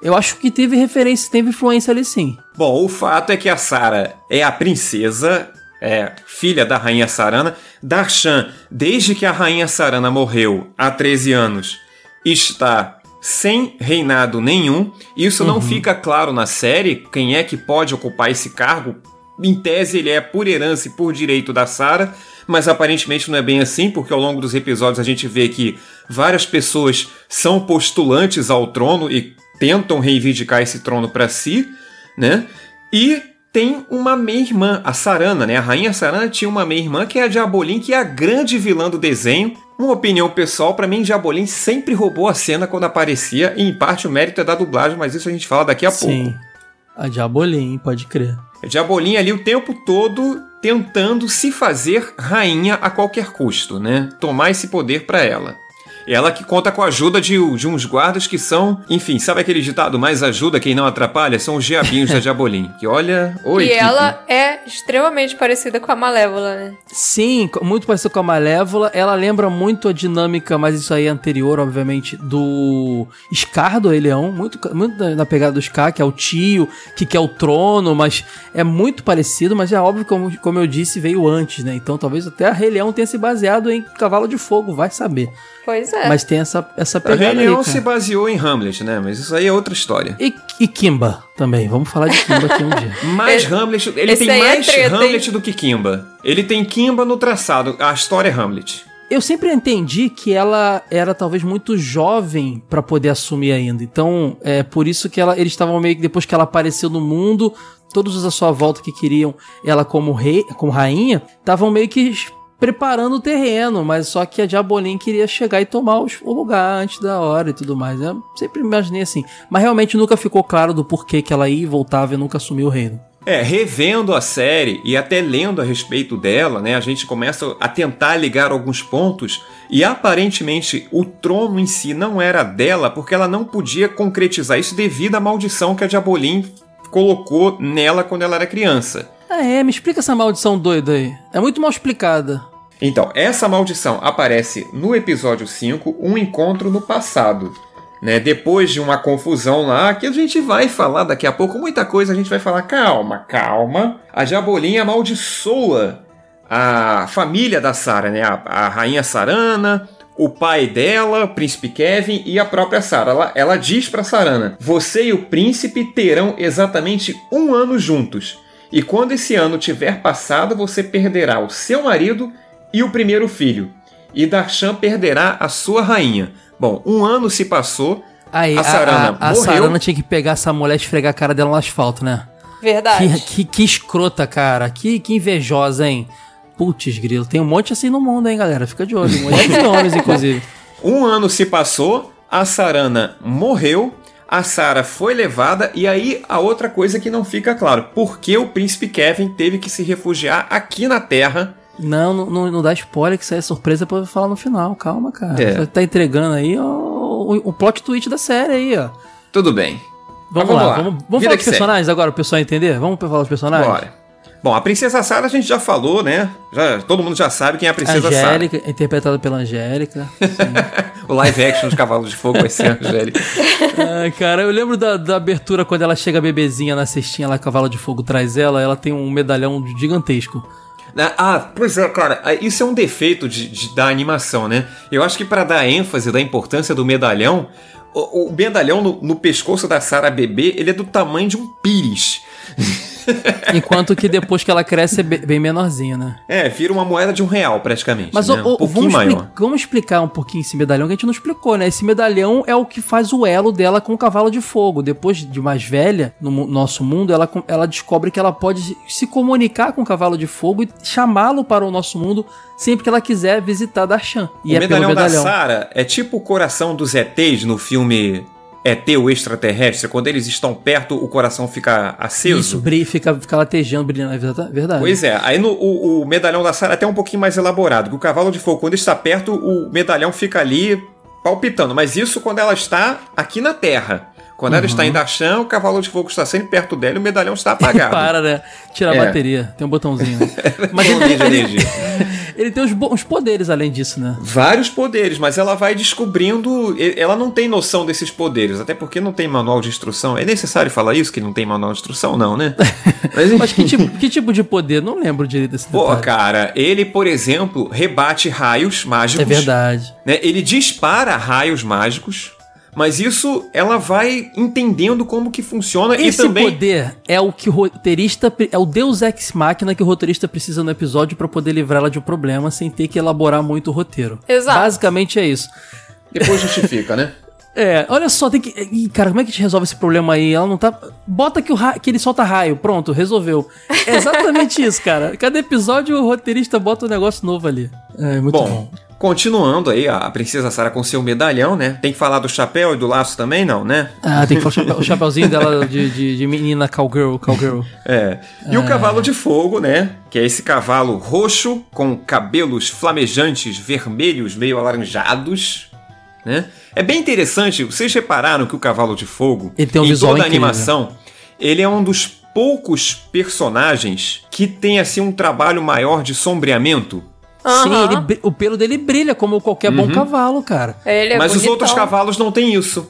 Eu acho que teve referência, teve influência ali sim. Bom, o fato é que a Sara é a princesa, é filha da rainha Sarana. Darshan, desde que a rainha Sarana morreu há 13 anos, está sem reinado nenhum. Isso não fica claro na série, quem é que pode ocupar esse cargo. Em tese, ele é por herança e por direito da Sara, mas aparentemente não é bem assim, porque ao longo dos episódios a gente vê que várias pessoas são postulantes ao trono e tentam reivindicar esse trono para si, né? E tem uma meia-irmã, a Sarana, né? A rainha Sarana tinha uma meia-irmã que é a Diabolim, que é a grande vilã do desenho. Uma opinião pessoal, pra mim, Diabolim sempre roubou a cena quando aparecia, e em parte o mérito é da dublagem, mas isso a gente fala daqui a Sim. pouco. A Diabolim, pode crer. A Diabolim ali o tempo todo tentando se fazer rainha a qualquer custo, né? Tomar esse poder pra ela. Ela que conta com a ajuda de, de uns guardas que são, enfim, sabe aquele ditado mais ajuda quem não atrapalha? São os diabinhos da Diabolim. Que olha, oi. e ela é extremamente parecida com a Malévola, né? Sim, muito parecido com a Malévola. Ela lembra muito a dinâmica, mas isso aí é anterior, obviamente, do Scar do Rei Leão. Muito, muito na- na pegada do Scar, que é o tio, que quer o trono, mas é muito parecido, mas é óbvio, como, como eu disse, veio antes, né? Então talvez até a Rei Leão tenha se baseado em Cavalo de Fogo, vai saber. Pois é. Mas tem essa, essa A pegada aí, Leão se baseou em Hamlet, né? Mas isso aí é outra história. E, e Kimba também, vamos falar de Kimba aqui um dia. Mais Esse- Hamlet, ele tem é mais treta, Hamlet hein? do que Kimba. Ele tem Kimba no traçado, a história é Hamlet. Eu sempre entendi que ela era talvez muito jovem pra poder assumir ainda. Então, é por isso que ela, eles estavam meio que depois que ela apareceu no mundo, todos os à sua volta que queriam ela como rei, como rainha, estavam meio que preparando o terreno, mas só que a Diabolim queria chegar e tomar o lugar antes da hora e tudo mais. Eu sempre imaginei assim, mas realmente nunca ficou claro do porquê que ela ia e voltava e nunca assumiu o reino. É, revendo a série e até lendo a respeito dela, né, a gente começa a tentar ligar alguns pontos e aparentemente o trono em si não era dela porque ela não podia concretizar isso devido à maldição que a Diabolim colocou nela quando ela era criança. Ah, é, me explica essa maldição doida aí. É muito mal explicada. Então, essa maldição aparece no episódio 5, um encontro no passado. Né? Depois de uma confusão lá, que a gente vai falar daqui a pouco, muita coisa a gente vai falar. Calma, calma. A Diabolinha amaldiçoa a família da Sara, né? A, a rainha Sarana, o pai dela, o príncipe Kevin e a própria Sara. Ela, ela diz pra Sarana: Você e o príncipe terão exatamente um ano juntos. E quando esse ano tiver passado, você perderá o seu marido e o primeiro filho. E Darshan perderá a sua rainha. Bom, um ano se passou. Aí, a Sarana a, a morreu. Sarana tinha que pegar essa mulher e esfregar a cara dela no asfalto, né? Verdade. Que, que, que escrota, cara. Que, que invejosa, hein? Putz, grilo. Tem um monte assim no mundo, hein, galera? Fica de olho. Um monte de homens, inclusive. Um ano se passou, a Sarana morreu, a Sara foi levada, e aí a outra coisa que não fica claro: por que o príncipe Kevin teve que se refugiar aqui na Terra? Não, não, não, dá spoiler, que isso é surpresa pra eu falar no final. Calma, cara. É. Você tá entregando aí ó, o, o plot twist da série aí, ó. Tudo bem. Vamos, Mas lá, vamos, vamos Vida falar dos personagens agora, o pessoal entender? Vamos falar dos personagens? Bora. Bom, a Princesa Sara a gente já falou, né? Já, todo mundo já sabe quem é a Princesa Sara. Angélica, interpretada pela Angélica. O live action de Cavalos de Fogo vai ser a Angélica. Cara, eu lembro da, da abertura quando ela chega bebezinha na cestinha lá, Cavalo de Fogo traz ela, ela tem um medalhão gigantesco. Né? Ah, pois é, cara, isso é um defeito de, de- da animação, né? Eu acho que pra dar ênfase da importância do medalhão, o, o medalhão no, no pescoço da Sara bebê, ele é do tamanho de um pires. Enquanto que depois que ela cresce é be- bem menorzinha, né? É, vira uma moeda de um real, praticamente. Mas né? ô, ô, um pouquinho vamos, maior. vamos explicar um pouquinho esse medalhão que a gente não explicou, né? Esse medalhão é o que faz o elo dela com o cavalo de fogo. Depois de mais velha, no nosso mundo, ela, ela descobre que ela pode se comunicar com o cavalo de fogo e chamá-lo para o nosso mundo sempre que ela quiser visitar Darshan. E o é medalhão, medalhão. da Sara é tipo o coração dos ETs no filme ET o extraterrestre. Quando eles estão perto, o coração fica aceso. Isso, brilha, fica, fica latejando, brilhando, é verdade-. Pois é, aí no, o, o medalhão da Sara é até um pouquinho mais elaborado, que o cavalo de fogo, quando está perto, o medalhão fica ali palpitando. Mas isso quando ela está aqui na Terra. Quando ela Uhum. está em Darshan, o cavalo de fogo está sempre perto dela e o medalhão está apagado. Para, né? Tira a É. bateria, tem um botãozinho. né? Mas Coluna ele, ele. Ele tem uns, bo- uns poderes além disso, né? Vários poderes, mas ela vai descobrindo. Ela não tem noção desses poderes, até porque não tem manual de instrução. É necessário falar isso, que não tem manual de instrução, não, né? Mas, Mas que tipo, que tipo de poder? Não lembro direito desse Pô, detalhe. cara, ele, por exemplo, rebate raios mágicos. É verdade. né? Ele dispara raios mágicos, mas isso ela vai entendendo como que funciona Esse e também. poder é o que o roteirista. É o Deus Ex Machina que o roteirista precisa no episódio pra poder livrá-la de um problema sem ter que elaborar muito o roteiro. Exato. Basicamente é isso. Depois justifica, né? É, olha só, tem que. Ih, cara, como é que a gente resolve esse problema aí? Ela não tá. Bota que, o ra... que ele solta raio. Pronto, resolveu. É exatamente isso, cara. Cada episódio o roteirista bota um negócio novo ali. É muito bom. Bom, continuando aí, a princesa Sarah com seu medalhão, né? Tem que falar do chapéu e do laço também, não, né? Ah, tem que falar o, chapéu- o chapéuzinho dela de, de, de menina cowgirl, cowgirl. É. E o Ah. cavalo de fogo, né? Que é esse cavalo roxo com cabelos flamejantes vermelhos meio alaranjados, né? É bem interessante, vocês repararam que o cavalo de fogo, Ele tem um em visual toda a incrível. animação, ele é um dos poucos personagens que tem assim um trabalho maior de sombreamento. Sim, Aham. ele o pelo dele brilha como qualquer bom Uhum. cavalo, cara. Ele é mas os bonitão. outros cavalos não têm isso.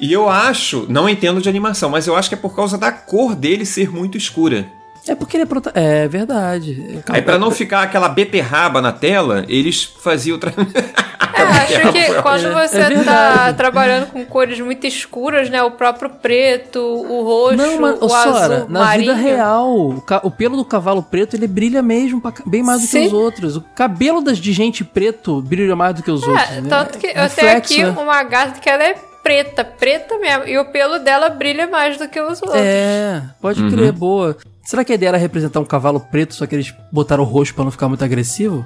E eu acho, não entendo de animação, mas eu acho que é por causa da cor dele ser muito escura. É porque ele é prota... É verdade. Aí pra não ficar aquela beterraba na tela, eles faziam outra. É, acho que quando É- você é tá verdade. trabalhando com cores muito escuras, né? O próprio preto, o roxo, Não, mas, o ô, azul Sora, na marinho. vida real, o, pelo do cavalo preto, ele brilha mesmo, pra bem mais do que Sim. os outros. O cabelo das de gente preto brilha mais do que os outros. É, né? tanto que eu tenho aqui né? uma gata que ela é preta, preta mesmo. E o pelo dela brilha mais do que os outros. É, pode Uhum. crer, boa. Será que a ideia era representar um cavalo preto, só que eles botaram o roxo pra não ficar muito agressivo?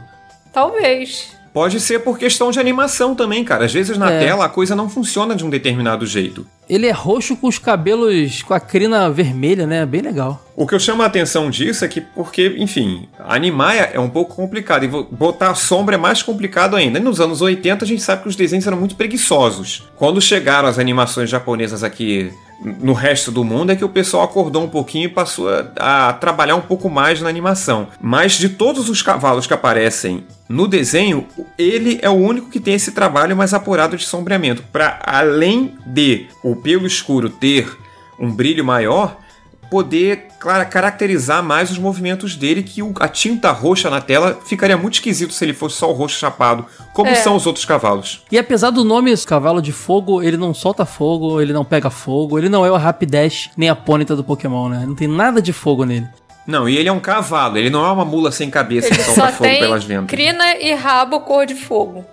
Talvez. Pode ser por questão de animação também, cara. Às vezes na É. tela a coisa não funciona de um determinado jeito. Ele é roxo com os cabelos com a crina vermelha, né? Bem legal. O que eu chamo a atenção disso é que, porque, enfim, animar é um pouco complicado e botar sombra é mais complicado ainda. E nos anos 80 a gente sabe que os desenhos eram muito preguiçosos. Quando chegaram as animações japonesas aqui no resto do mundo é que o pessoal acordou um pouquinho e passou a, a trabalhar um pouco mais na animação. Mas de todos os cavalos que aparecem no desenho, ele é o único que tem esse trabalho mais apurado de sombreamento. Para além de o pelo escuro ter um brilho maior, poder caracterizar mais os movimentos dele, que o- a tinta roxa na tela ficaria muito esquisito se ele fosse só o roxo chapado, como É. são os outros cavalos. E apesar do nome esse cavalo de fogo, ele não solta fogo, ele não pega fogo, ele não é o Rapidash nem a Ponyta do Pokémon, né? Não tem nada de fogo nele. Não, e ele é um cavalo, ele não é uma mula sem cabeça Ele que só solta fogo tem pelas ventas. crina e rabo cor de fogo.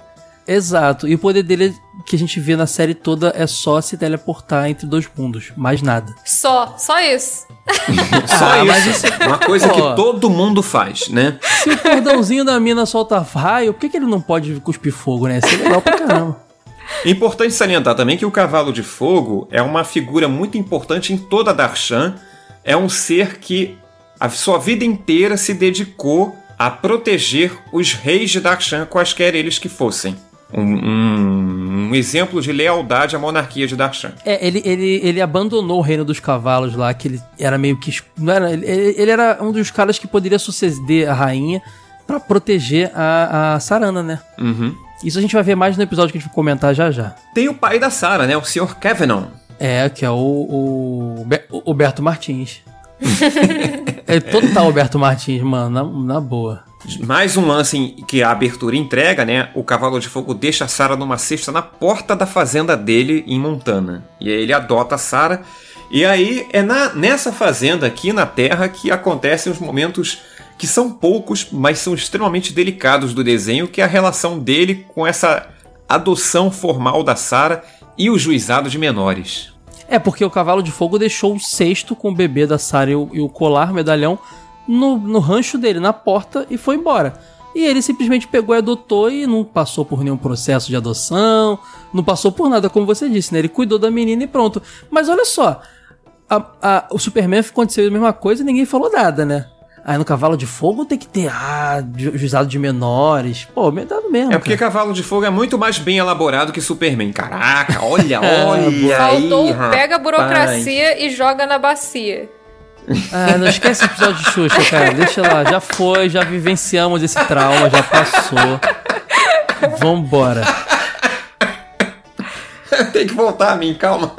Exato. E o poder dele que a gente vê na série toda é só se teleportar entre dois mundos, mais nada. Só, só isso. Só Ah, mas isso. Uma coisa Pô. que todo mundo faz, né? Se o cordãozinho da mina solta raio, por que, que ele não pode cuspir fogo, né? Isso é legal pra caramba. Importante salientar também que o cavalo de fogo é uma figura muito importante em toda Darshan. É um ser que a sua vida inteira se dedicou a proteger os reis de Darshan, quaisquer eles que fossem. Um, um- um exemplo de lealdade à monarquia de Darshan. É, ele, ele, ele abandonou o reino dos cavalos lá, que ele era meio que. Não era, ele, ele era um dos caras que poderia suceder a rainha pra proteger a, a Sarana, né? Uhum. Isso a gente vai ver mais no episódio que a gente vai comentar já já. Tem o pai da Sarah, né? O Sr. Kavanagh. É, que é o, o, Martins. é total Roberto Martins, mano, na, na boa. Mais um lance que a abertura entrega, né? O Cavalo de Fogo deixa a Sarah numa cesta na porta da fazenda dele em Montana. E aí ele adota a Sarah. E aí é na, nessa fazenda aqui na Terra que acontecem os momentos que são poucos, mas são extremamente delicados do desenho, que é a relação dele com essa adoção formal da Sarah e o juizado de menores. É porque o Cavalo de Fogo deixou o cesto com o bebê da Sarah e e o colar, medalhão, no, no rancho dele, na porta, e foi embora. E ele simplesmente pegou e adotou e não passou por nenhum processo de adoção, não passou por nada, como você disse, né? Ele cuidou da menina e pronto. Mas olha só, a- a- o Superman aconteceu a mesma coisa e ninguém falou nada, né? Aí no Cavalo de Fogo tem que ter, ah, ju- juizado de menores. Pô, me dá mesmo. É porque cara. Cavalo de Fogo é muito mais bem elaborado que Superman. Caraca, olha, olha Faltou aí, pega a rapaz. burocracia e joga na bacia. Ah, não esquece o episódio de Xuxa, cara. Deixa lá, já foi, já vivenciamos esse trauma, já passou. Vambora. Tem que voltar a mim, calma.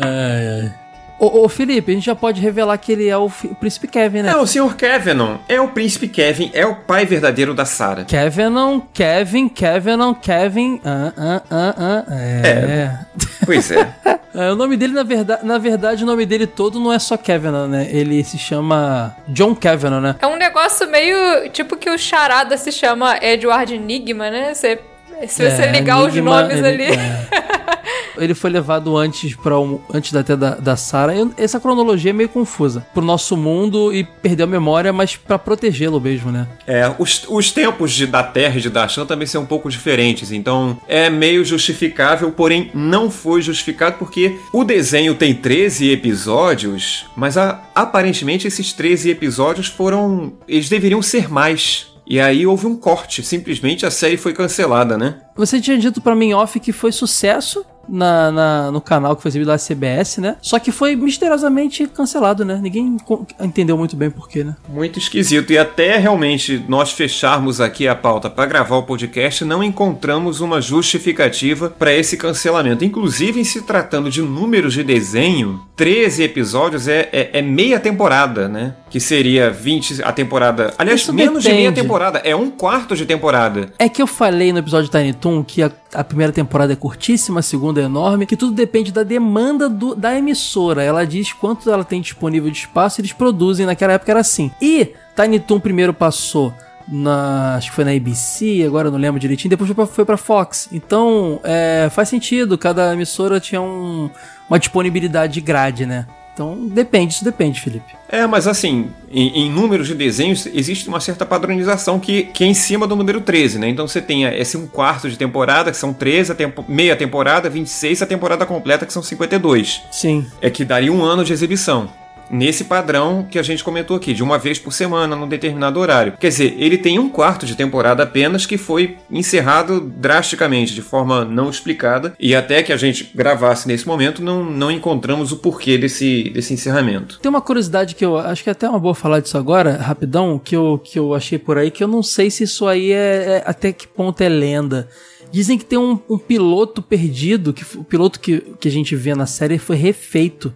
Ai, ai. Ô, ô, Felipe, a gente já pode revelar que ele é o, o príncipe Kevin, né? É, o Sr. Kavanagh é o príncipe Kevin, é o pai verdadeiro da Sarah. Kevinon, Kevin, Kevinon, Kevin. Ah, ah, ah, ah. É. Pois é. É, o nome dele, na verdade, na verdade, o nome dele todo não é só Kevinon, né? Ele se chama John Kevinon, né? É um negócio meio tipo que o charada se chama Edward Enigma, né? Você Se você É, ligar os Enigma, nomes ele- ali. é. Ele foi levado antes para um, antes da, até da, da Sarah. Essa cronologia é meio confusa pro nosso mundo e perdeu a memória, mas pra protegê-lo mesmo, né? É, os, os tempos de, da Terra e de Dashan também são um pouco diferentes, então é meio justificável, porém não foi justificado porque o desenho tem 13 episódios, mas a- aparentemente esses 13 episódios foram. Eles deveriam ser mais. E aí houve um corte, simplesmente a série foi cancelada, né? Você tinha dito pra mim off que foi sucesso na, na- no canal que foi exibido da CBS, né? Só que foi misteriosamente cancelado, né? Ninguém entendeu muito bem porquê, né? Muito esquisito. E até realmente nós fecharmos aqui a pauta para gravar o podcast, não encontramos uma justificativa para esse cancelamento. Inclusive, em se tratando de números de desenho, 13 episódios é, é, é meia temporada, né? Que seria 20 a temporada. Aliás, Isso menos de meia depende. temporada. É um quarto de temporada. É que eu falei no episódio de Tiny Toon que a, a primeira temporada é curtíssima, a segunda é enorme, que tudo depende da demanda do- da emissora. Ela diz quanto ela tem disponível de espaço, eles produzem. Naquela época era assim. E Tiny Toon primeiro passou na. Acho que foi na ABC, agora eu não lembro direitinho, depois foi pra, foi pra Fox. Então, é, faz sentido, cada emissora tinha um- uma disponibilidade de grade, né? Então, depende, isso depende, Felipe. É, mas assim, em, em números de desenhos, existe uma certa padronização que, que é em cima do número 13, né? Então você tem esse um quarto de temporada, que são 13, a tempo- meia temporada, 26, a temporada completa, que são 52. Sim. É que daria um ano de exibição. Nesse padrão que a gente comentou aqui, de uma vez por semana, num determinado horário. Quer dizer, ele tem um quarto de temporada apenas que foi encerrado drasticamente, de forma não explicada. E até que a gente gravasse nesse momento, não, não encontramos o porquê desse, desse encerramento. Tem uma curiosidade que eu acho que é até uma boa falar disso agora, rapidão, que eu, que eu achei por aí, que eu não sei se isso aí é, é- até que ponto é lenda. Dizem que tem um, um piloto perdido, que o piloto que, que a gente vê na série foi refeito.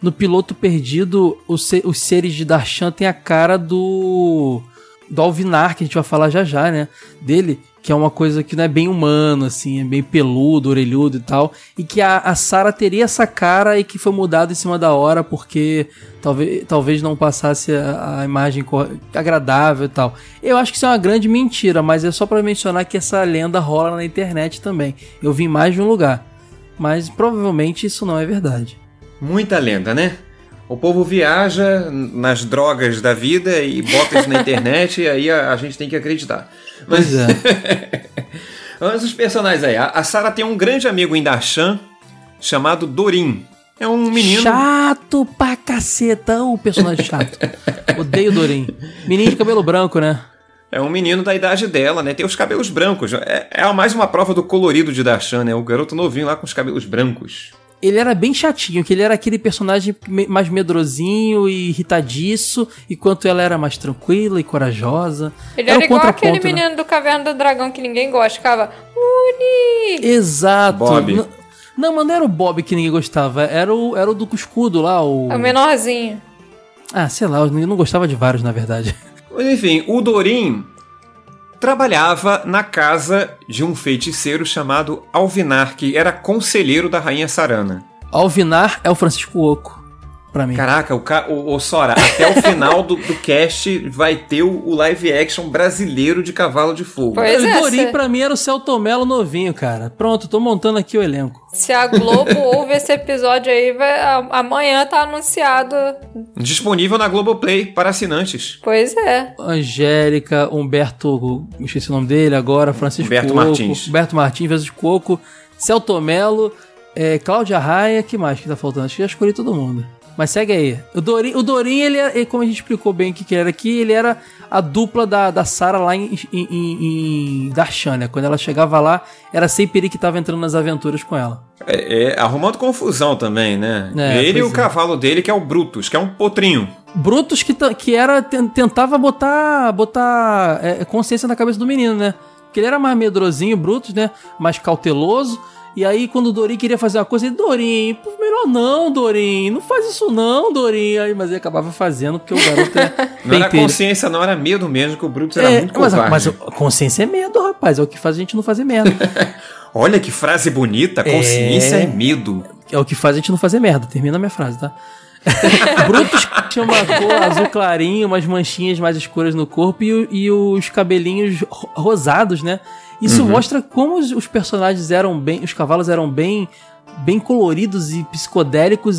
No piloto perdido, os, os seres de Darshan têm a cara do. do Alvinar, que a gente vai falar já já, né? Dele, que é uma coisa que não é bem humano, assim, é bem peludo, orelhudo e tal. E que a, a Sarah teria essa cara e que foi mudado em cima da hora porque talvez, talvez não passasse a, a imagem agradável e tal. Eu acho que isso é uma grande mentira, mas é só pra mencionar que essa lenda rola na internet também. Eu vi em mais de um lugar. Mas provavelmente isso não é verdade. Muita lenda, né? O povo viaja nas drogas da vida e bota isso na internet e aí a, a gente tem que acreditar. Pois é. Mas os personagens aí. A, a Sarah tem um grande amigo em Darshan chamado Dorin. É um menino. Chato pra caceta, o personagem chato. Odeio o Dorin. Menino de cabelo branco, né? É um menino da idade dela, né? Tem os cabelos brancos. É, é mais uma prova do colorido de Darshan, né? O garoto novinho lá com os cabelos brancos. Ele era bem chatinho, que ele era aquele personagem mais medrosinho e irritadiço, enquanto ela era mais tranquila e corajosa. Ele Era era o igual aquele contraponto, né? menino do Caverna do Dragão que ninguém gosta. Ficava. Uni! Exato. Bob. N- Não, mas não era o Bob que ninguém gostava, era o, era o do escudo lá, o... É o menorzinho. Ah, sei lá, eu não gostava de vários, na verdade. Mas enfim, o Dorin trabalhava na casa de um feiticeiro chamado Alvinar, que era conselheiro da rainha Sarana. Alvinar é o Francisco Oco, pra mim. Caraca, o, ca... o, o Sora, até o final do, do cast vai ter o, o live action brasileiro de Cavalo de Fogo. Pois o é, Dorim, pra mim, era o Celto Mello novinho, cara. Pronto, tô montando aqui o elenco. Se a Globo ouve esse episódio aí, vai, amanhã tá anunciado. Disponível na Globoplay para assinantes. Pois é. Angélica, Humberto, me esqueci o nome dele agora, Francisco Humberto Coco, Martins. Humberto Martins, Francisco Coco, Celto Mello, é, Cláudia Raia, que mais que tá faltando? Acho que já escolhi todo mundo. Mas segue aí. O Dorim, o Dorim ele, é- ele, como a gente explicou bem o que, que era aqui, ele era a dupla da, da Sarah lá em, em, em, Darshan, né? Quando ela chegava lá, era sempre ele que tava entrando nas aventuras com ela. É, é, arrumando confusão também, né? É, Ele e o é. cavalo dele, que é o Brutus, que é um potrinho. Brutus que, que era ten- tentava botar botar é, consciência na cabeça do menino, né? Porque ele era mais medrosinho, Brutus, né? Mais cauteloso. E aí, quando o Dorim queria fazer uma coisa, ele, Dorim, pô, melhor não, Dorim, não faz isso não, Dorim. Aí, mas ele acabava fazendo, porque o garoto é Não era consciência, não era medo mesmo, que o Brutus era É, muito mas, covarde. mas consciência é medo, rapaz. É o que faz a gente não fazer merda. Olha que frase bonita, consciência É. é, medo. é o que faz a gente não fazer merda. Termina a minha frase, tá? Brutus tinha uma cor azul clarinho, umas manchinhas mais escuras no corpo e, e os cabelinhos ro- rosados, né? Isso Uhum. mostra como os, os personagens eram bem, os cavalos eram bem, bem coloridos e psicodélicos,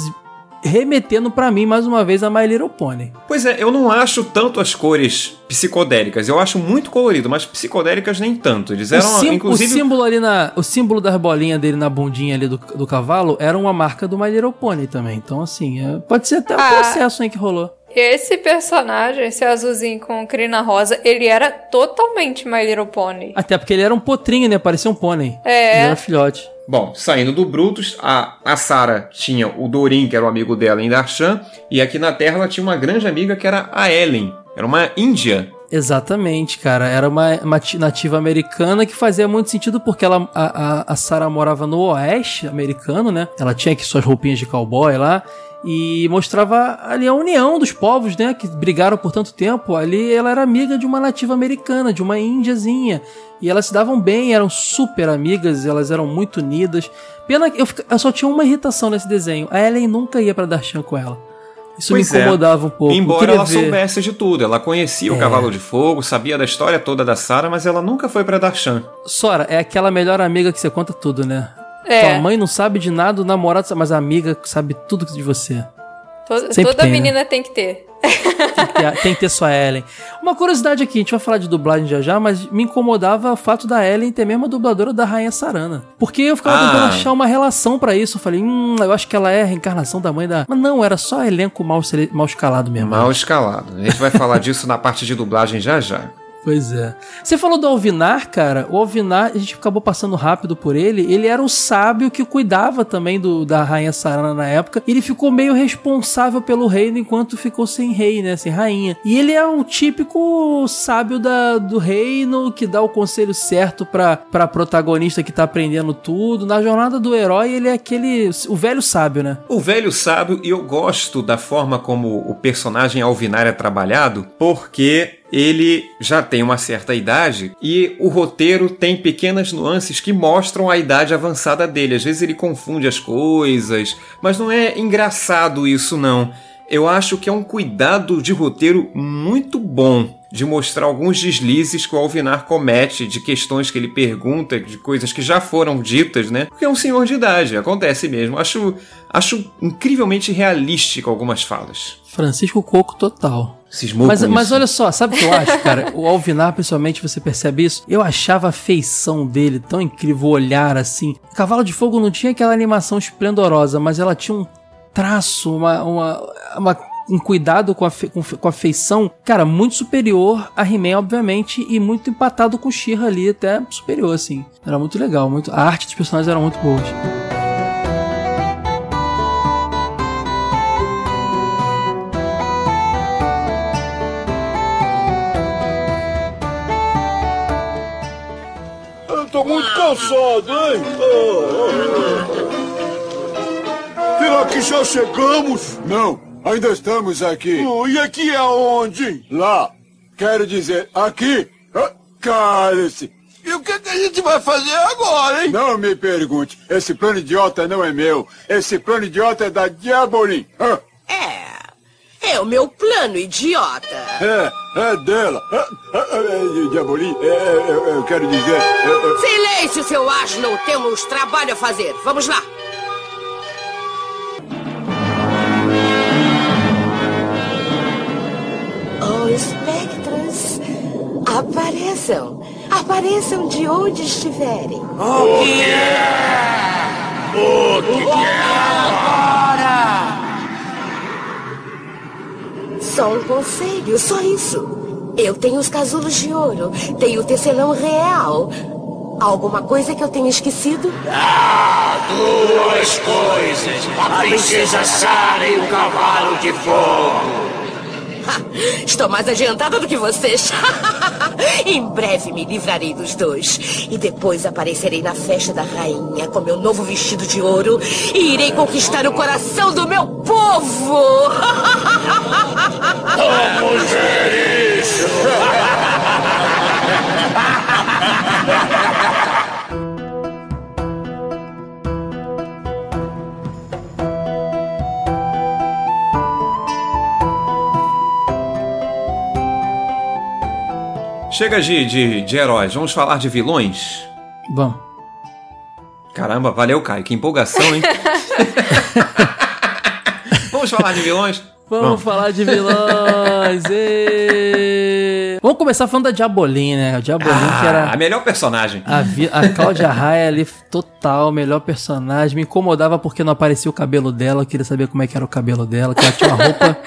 remetendo pra mim mais uma vez a My Little Pony. Pois é, eu não acho tanto as cores psicodélicas. Eu acho muito colorido, mas psicodélicas nem tanto. Eles O, eram, sim- inclusive. o símbolo ali na, o símbolo das bolinhas dele na bundinha ali do, do cavalo era uma marca do My Little Pony também. Então assim, é- pode ser até um Ah. processo aí que rolou. Esse personagem, esse azulzinho com crina rosa, ele era totalmente My Little Pony. Até porque ele era um potrinho, né? Parecia um pônei. É. Ele era filhote. Bom, saindo do Brutus, a, a Sarah tinha o Dorin, que era o amigo dela em Darshan, e aqui na Terra ela tinha uma grande amiga que era a Ellen. Era uma índia. Exatamente, cara. Era uma, uma ti- nativa americana que fazia muito sentido porque ela, a, a, a Sarah morava no oeste americano, né? Ela tinha aqui suas roupinhas de cowboy lá. E mostrava ali a união dos povos, né? Que brigaram por tanto tempo. Ali ela era amiga de uma nativa americana, de uma índiazinha. E elas se davam bem, eram super amigas, elas eram muito unidas. Pena que eu, eu só tinha uma irritação nesse desenho. A Ellen nunca ia pra Darshan com ela. Isso Pois me é. incomodava um pouco. Embora ela ver. soubesse de tudo. Ela conhecia o É. Cavalo de Fogo, sabia da história toda da Sarah, mas ela nunca foi pra Darshan. Sora, é aquela melhor amiga que você conta tudo, né? É. Tua mãe não sabe de nada, o namorado sabe, mas a amiga sabe tudo de você. To- Sempre toda tem, né? menina tem que ter. Tem que, ter, tem que ter sua Ellen. Uma curiosidade aqui, a gente vai falar de dublagem já já, mas me incomodava o fato da Ellen ter mesmo a dubladora da Rainha Sarana. Porque eu ficava Ah. tentando achar uma relação pra isso. Eu falei, hum, eu acho que ela é a reencarnação da mãe da. Mas não, era só elenco mal, mal escalado mesmo. Mal escalado. A gente vai falar disso na parte de dublagem já já. Pois é. Você falou do Alvinar, cara. O Alvinar, a gente acabou passando rápido por ele. Ele era o sábio que cuidava também do, da rainha Sarana na época. Ele ficou meio responsável pelo reino enquanto ficou sem rei, né? Sem rainha. E ele é um típico sábio da, do reino que dá o conselho certo pra, pra protagonista que tá aprendendo tudo. Na jornada do herói, ele é aquele. o velho sábio, né? O velho sábio, e eu gosto da forma como o personagem Alvinar é trabalhado, porque ele já tem uma certa idade e o roteiro tem pequenas nuances que mostram a idade avançada dele. Às vezes ele confunde as coisas, mas não é engraçado isso não. Eu acho que é um cuidado de roteiro muito bom de mostrar alguns deslizes que o Alvinar comete, de questões que ele pergunta, de coisas que já foram ditas, né? Porque é um senhor de idade, acontece mesmo. Acho, acho incrivelmente realístico algumas falas. Francisco Coco total. Cismou Mas, mas olha só, sabe o que eu acho, cara? O Alvinar, principalmente, você percebe isso? Eu achava a feição dele tão incrível, o olhar assim. Cavalo de Fogo não tinha aquela animação esplendorosa, mas ela tinha um traço, uma, uma, uma- um cuidado com a, com, com a feição, cara, muito superior a He-Man, obviamente, e muito empatado com She-Ra ali, até superior, assim. Era muito legal, muito, a arte dos personagens era muito boa. Eu tô muito cansado, hein? Será que já chegamos? Não, ainda estamos aqui. Oh, e aqui é aonde? Lá. Quero dizer, aqui. Ah, Cale-se. E o que, que a gente vai fazer agora, hein? Não me pergunte. Esse plano idiota não é meu. Esse plano idiota é da Diabolim. Ah, É o meu plano, idiota. é, é dela. Ah, ah, ah, Diabolim, é, é, é, eu quero dizer... é, é, Silêncio, seu asno. Temos trabalho a fazer. Vamos lá. Espectros, apareçam. Apareçam de onde estiverem. O que é? O que, que é agora? Só um conselho, só isso. Eu tenho os casulos de ouro, tenho o tecelão real. Alguma coisa que eu tenha esquecido? Ah, duas coisas. A princesa Sara e o cavalo de fogo. Estou mais adiantada do que vocês. em breve me livrarei dos dois. E depois aparecerei na festa da rainha com meu novo vestido de ouro e irei conquistar o coração do meu povo. Vamos ver isso. chega de, de, de heróis, vamos falar de vilões? Vamos. Caramba, valeu, Caio, que empolgação, hein? vamos falar de vilões? Vamos falar de vilões. ê! Vamos começar falando da Diabolim, né? A Diabolim que Ah, era a melhor personagem. a, vi- a Cláudia Raia ali, total, melhor personagem. Me incomodava porque não aparecia o cabelo dela. Eu queria saber como é que era o cabelo dela. Que ela tinha uma roupa.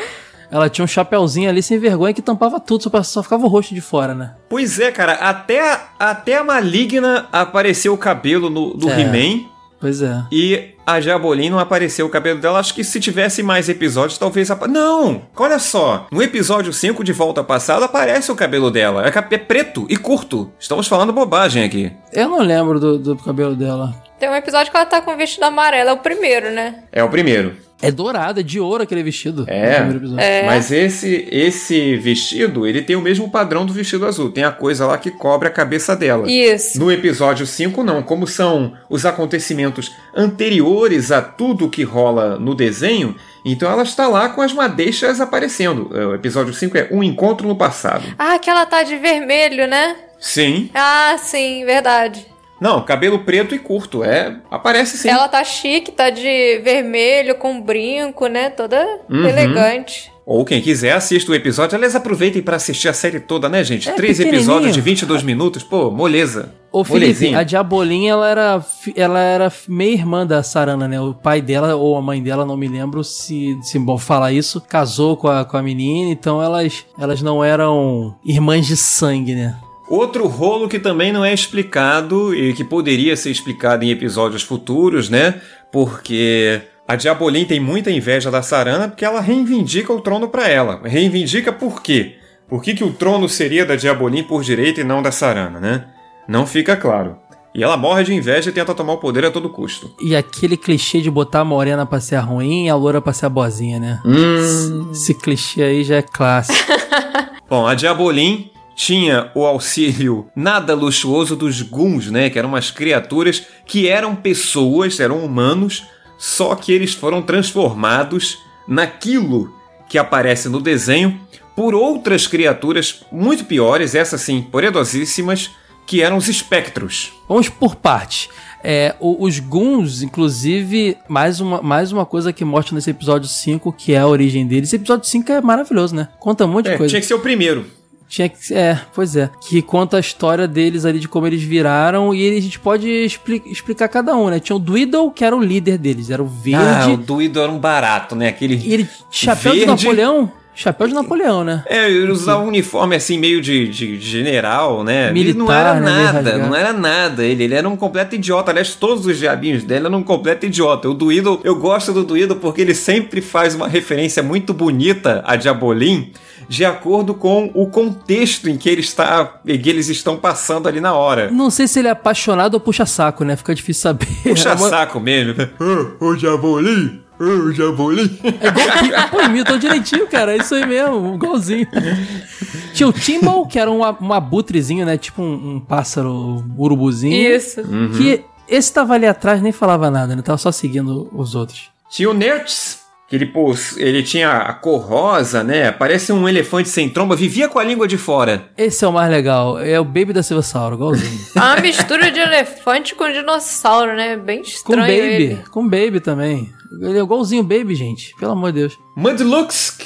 Ela tinha um chapéuzinho ali sem vergonha que tampava tudo, só, só ficava o rosto de fora, né? Pois é, cara, até, até a Maligna apareceu o cabelo no, do É. He-Man. Pois é. E a Jabolin não apareceu o cabelo dela. Acho que se tivesse mais episódios, talvez. apa- Não! Olha só. No episódio 5 de Volta Passada aparece o cabelo dela. É É preto e curto. Estamos falando bobagem aqui. Eu não lembro do, do cabelo dela. Tem um episódio que ela tá com vestido amarelo, é o primeiro, né? É o primeiro. É dourado, é de ouro aquele vestido. É, no primeiro episódio. É. mas esse esse vestido, ele tem o mesmo padrão do vestido azul. Tem a coisa lá que cobre a cabeça dela. Isso. No episódio 5, não. Como são os acontecimentos anteriores a tudo que rola no desenho, então ela está lá com as madeixas aparecendo. É, O episódio 5 é Um Encontro no Passado. Ah, que ela tá de vermelho, né? Sim. Ah, sim, verdade. Não, cabelo preto e curto. É. Aparece sim. Ela tá chique, tá de vermelho, com brinco, né? Toda Uhum. elegante. Ou quem quiser, assista o episódio. Aliás, aproveitem para assistir a série toda, né, gente? É, Três episódios de 22 minutos. Pô, moleza. Ô, Felipe, Molezinha. a Diabolim, ela era, ela era meia irmã da Sarana, né? O pai dela ou a mãe dela, não me lembro se, se bom falar isso, casou com a, com a menina, então elas, elas não eram irmãs de sangue, né? Outro rolo que também não é explicado e que poderia ser explicado em episódios futuros, né? Porque a Diabolim tem muita inveja da Sarana porque ela reivindica o trono para ela. Reivindica por quê? Por que, que o trono seria da Diabolim por direito e não da Sarana, né? Não fica claro. E ela morre de inveja e tenta tomar o poder a todo custo. E aquele clichê de botar a morena pra ser ruim e a loura pra ser a boazinha, né? Hum. Esse clichê aí já é clássico. Bom, a Diabolim tinha o auxílio nada luxuoso dos Guns, né? Que eram umas criaturas que eram pessoas, eram humanos, só que eles foram transformados naquilo que aparece no desenho por outras criaturas muito piores, essas sim, poderosíssimas, que eram os espectros. Vamos por parte. É, os Guns, inclusive, mais uma, mais uma coisa que mostra nesse episódio 5, que é a origem deles. Esse episódio 5 é maravilhoso, né? Conta um monte de É, coisa. tinha que ser o primeiro. Tinha que É, pois é. Que conta a história deles ali, de como eles viraram. E a gente pode expli- explicar cada um, né? Tinha o Dwiddle, que era o líder deles. Era o Ah, o verde. Duído era um barato, né? Aquele E ele, chapéu de verde. Napoleão. Chapéu de Napoleão, né? É, ele usava um uniforme assim, meio de, de general, né? ele Militar, não era né, nada, não era nada. Ele, ele era um completo idiota. Aliás, todos os diabinhos dele eram um completo idiota. O Duído, eu gosto do Duído porque ele sempre faz uma referência muito bonita a Diabolim, de acordo com o contexto em que ele está, que eles estão passando ali na hora. Não sei se ele é apaixonado ou puxa saco, né? Fica difícil saber. Puxa É saco mesmo. Ô, ô Diabolim, ô Diabolim. É igual, pô, imitou direitinho, cara. É isso aí mesmo, igualzinho. Tinha o Timbal, que era um, a- um abutrezinho, né? Tipo um, um pássaro urubuzinho. Isso. Uhum. Que esse tava ali atrás nem falava nada, né? Tava só seguindo os outros. Tinha o Nertz, que ele, pô, ele tinha a cor rosa, né? Parece um elefante sem tromba, vivia com a língua de fora. Esse é o mais legal. É o Baby da Silvassauro, igualzinho. É uma mistura de elefante com dinossauro, né? Bem Com estranho Baby. ele. Com Baby também. Ele é igualzinho o Baby, gente. Pelo amor de Deus. Mudluxk,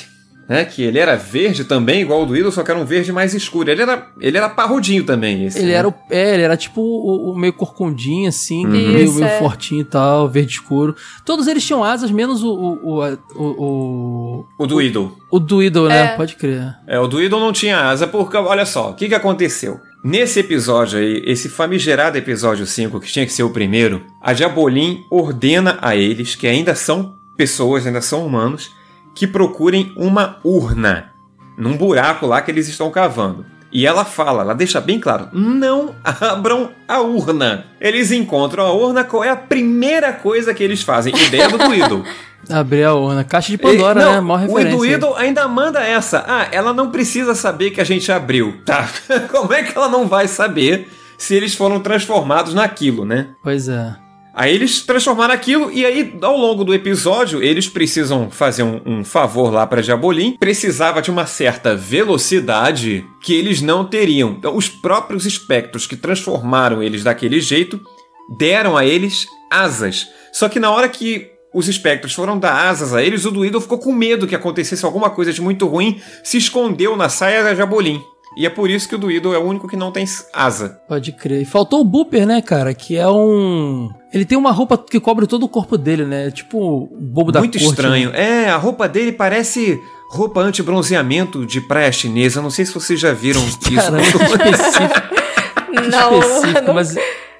né? Que ele era verde também, igual o do Idol, só que era um verde mais escuro. Ele era, ele era parrudinho também, esse. Ele né? era, o, é, ele era tipo o, o meio corcundinho, assim, Uhum. meio, Isso, meio é. fortinho e tal, verde escuro. Todos eles tinham asas, menos o. O, o, o, o, O do Idol. o do Idol, né? É. Pode crer. É, o do Idol não tinha asa, porque, olha só, o que, que aconteceu? Nesse episódio aí, esse famigerado episódio 5, que tinha que ser o primeiro, a Diabolim ordena a eles, que ainda são pessoas, ainda são humanos, que procurem uma urna num buraco lá que eles estão cavando. E ela fala, ela deixa bem claro: não abram a urna. Eles encontram a urna, qual é a primeira coisa que eles fazem? Ideia do Idol. Abrir a urna. Caixa de Pandora, E- não, né? Mó O referência. Eduído ainda manda essa. Ah, ela não precisa saber que a gente abriu. Tá. Como é que ela não vai saber se eles foram transformados naquilo, né? Pois é. Aí eles transformaram aquilo e aí, ao longo do episódio, eles precisam fazer um, um favor lá pra Jabolim. Precisava de uma certa velocidade que eles não teriam. Então, os próprios espectros que transformaram eles daquele jeito deram a eles asas. Só que na hora que os espectros foram dar asas a eles, o Duído ficou com medo que acontecesse alguma coisa de muito ruim, se escondeu na saia da Jabolim. E é por isso que o Duído é o único que não tem asa. Pode crer. E faltou o Booper, né, cara? Que é um. Ele tem uma roupa que cobre todo o corpo dele, né? Tipo o bobo da Muito corte, estranho. né? É, a roupa dele parece roupa anti-bronzeamento de praia chinesa. Não sei se vocês já viram isso. Caramba, que específico. Não, específico, não- mas,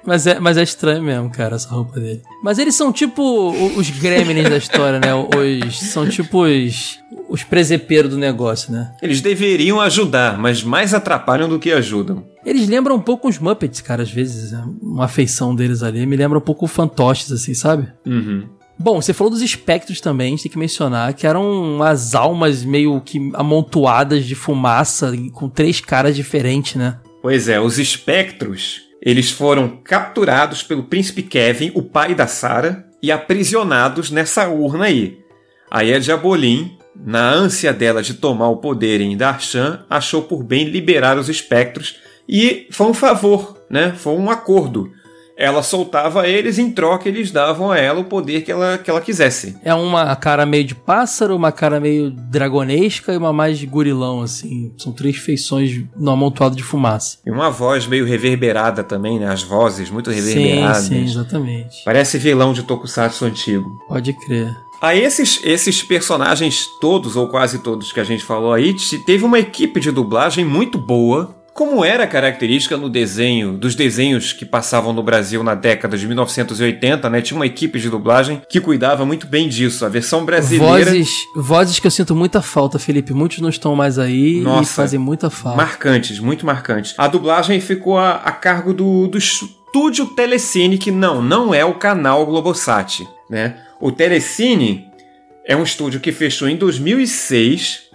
mas, é, mas é estranho mesmo, cara, essa roupa dele. Mas eles são tipo os gremlins da história, né? Os, são tipo os, os presepeiros do negócio, né? Eles deveriam ajudar, mas mais atrapalham do que ajudam. Eles lembram um pouco os Muppets, cara, às vezes. né? Uma afeição deles ali. Me lembra um pouco Fantoches, assim, sabe? Uhum. Bom, você falou dos espectros também, a gente tem que mencionar, que eram umas almas meio que amontoadas de fumaça, com três caras diferentes, né? Pois é, os espectros, eles foram capturados pelo príncipe Kevin, o pai da Sarah, e aprisionados nessa urna aí. Aí a Diabolim, na ânsia dela de tomar o poder em Darshan, achou por bem liberar os espectros e foi um favor, né? Foi um acordo. Ela soltava eles, em troca eles davam a ela o poder que ela, que ela quisesse. É uma cara meio de pássaro, uma cara meio dragonesca e uma mais de gurilão, assim. São três feições no amontoado de fumaça. E uma voz meio reverberada também, né? As vozes muito Sim, reverberadas. sim, exatamente. Parece vilão de Tokusatsu antigo. Pode crer. A esses, esses personagens todos, ou quase todos que a gente falou aí, te- teve uma equipe de dublagem muito boa. Como era característica no desenho, dos desenhos que passavam no Brasil na década de 1980, né? Tinha uma equipe de dublagem que cuidava muito bem disso. A versão brasileira. Vozes, vozes que eu sinto muita falta, Felipe. Muitos não estão mais aí e Nossa. fazem muita falta. Marcantes, muito marcantes. A dublagem ficou a, a cargo do, do estúdio Telecine, que não, não é o canal Globosat, né? O Telecine é um estúdio que fechou em 2006,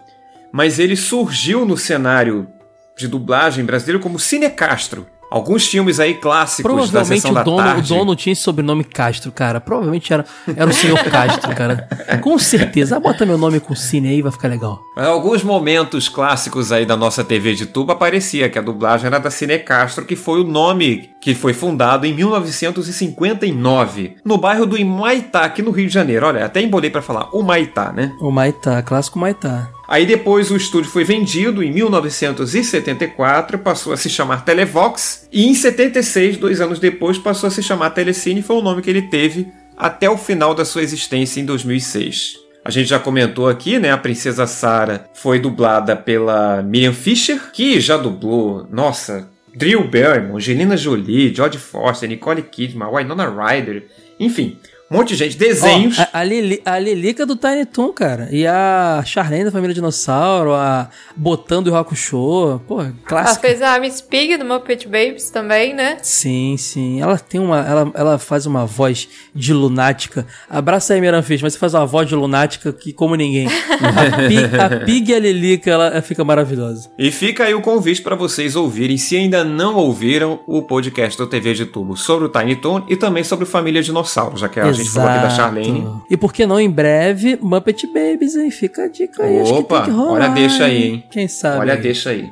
mas ele surgiu no cenário de dublagem brasileiro como Cinecastro. Alguns filmes aí clássicos da Provavelmente sessão o da dono, o tarde. dono tinha esse sobrenome Castro, cara. Provavelmente era, era o senhor Castro, cara. Com certeza. Ah, bota meu nome com Cine aí, vai ficar legal. Alguns momentos clássicos aí da nossa TV de tubo aparecia que a dublagem era da Cine Castro, que foi o nome que foi fundado em 1959, no bairro do Humaitá, aqui no Rio de Janeiro. Olha, até embolei pra falar Humaitá, né? O Maitá, clássico Maitá. Aí depois o estúdio foi vendido em 1974, passou a se chamar Televox, e em 76, dois anos depois, passou a se chamar Telecine, foi o nome que ele teve até o final da sua existência em 2006. A gente já comentou aqui, né? A Princesa Sarah foi dublada pela Miriam Fisher, que já dublou, nossa, Drew Barrymore, Angelina Jolie, Jodie Foster, Nicole Kidman, Winona Ryder, enfim, um monte de gente. Desenhos. Ó, a, a, Lili, a Lilica do Tiny Toon, cara. E a Charlene da Família Dinossauro, a Botando e Hakusho. Pô, Ela clássica. fez a Miss Pig do Muppet Babies também, né? Sim, sim. Ela tem uma. Ela, ela faz uma voz de lunática. Abraça aí, Miranfish, mas você faz uma voz de lunática que como ninguém. A Pig, a Pig e a Lilica, ela fica maravilhosa. E fica aí o convite para vocês ouvirem, se ainda não ouviram, o podcast do TV de Tubo sobre o Tiny Toon e também sobre Família Dinossauro, já que a gente falou aqui da Charlene. E por que não, em breve, Muppet Babies, hein? Fica a dica aí. Opa, olha, deixa aí, hein? Quem sabe? Olha, deixa aí.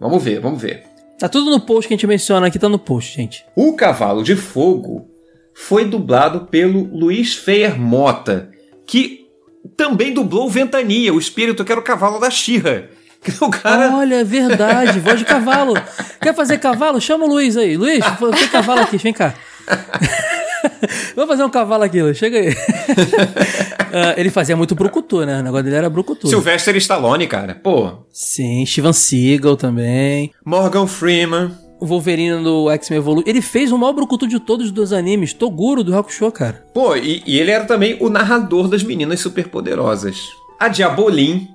Vamos ver, vamos ver. Tá tudo no post que a gente menciona aqui, tá no post, gente. O Cavalo de Fogo foi dublado pelo Luiz Feyer Mota, que também dublou Ventania, o espírito que era o cavalo da Xirra. O cara... Olha, é verdade, voz de cavalo. Quer fazer cavalo? Chama o Luiz aí. Luiz, tem cavalo aqui, vem cá. Vamos fazer um cavalo aqui, chega aí. Ah, ele fazia muito brucutu, né? O negócio dele era brucutu. Sylvester Stallone, cara. Pô. Sim, Steven Seagal também. Morgan Freeman. O Wolverine do X-Men Evolui. Ele fez o maior brucutu de todos dos animes, Toguro do Hakusho, cara. Pô, e, e ele era também o narrador das Meninas Superpoderosas. A Diabolim,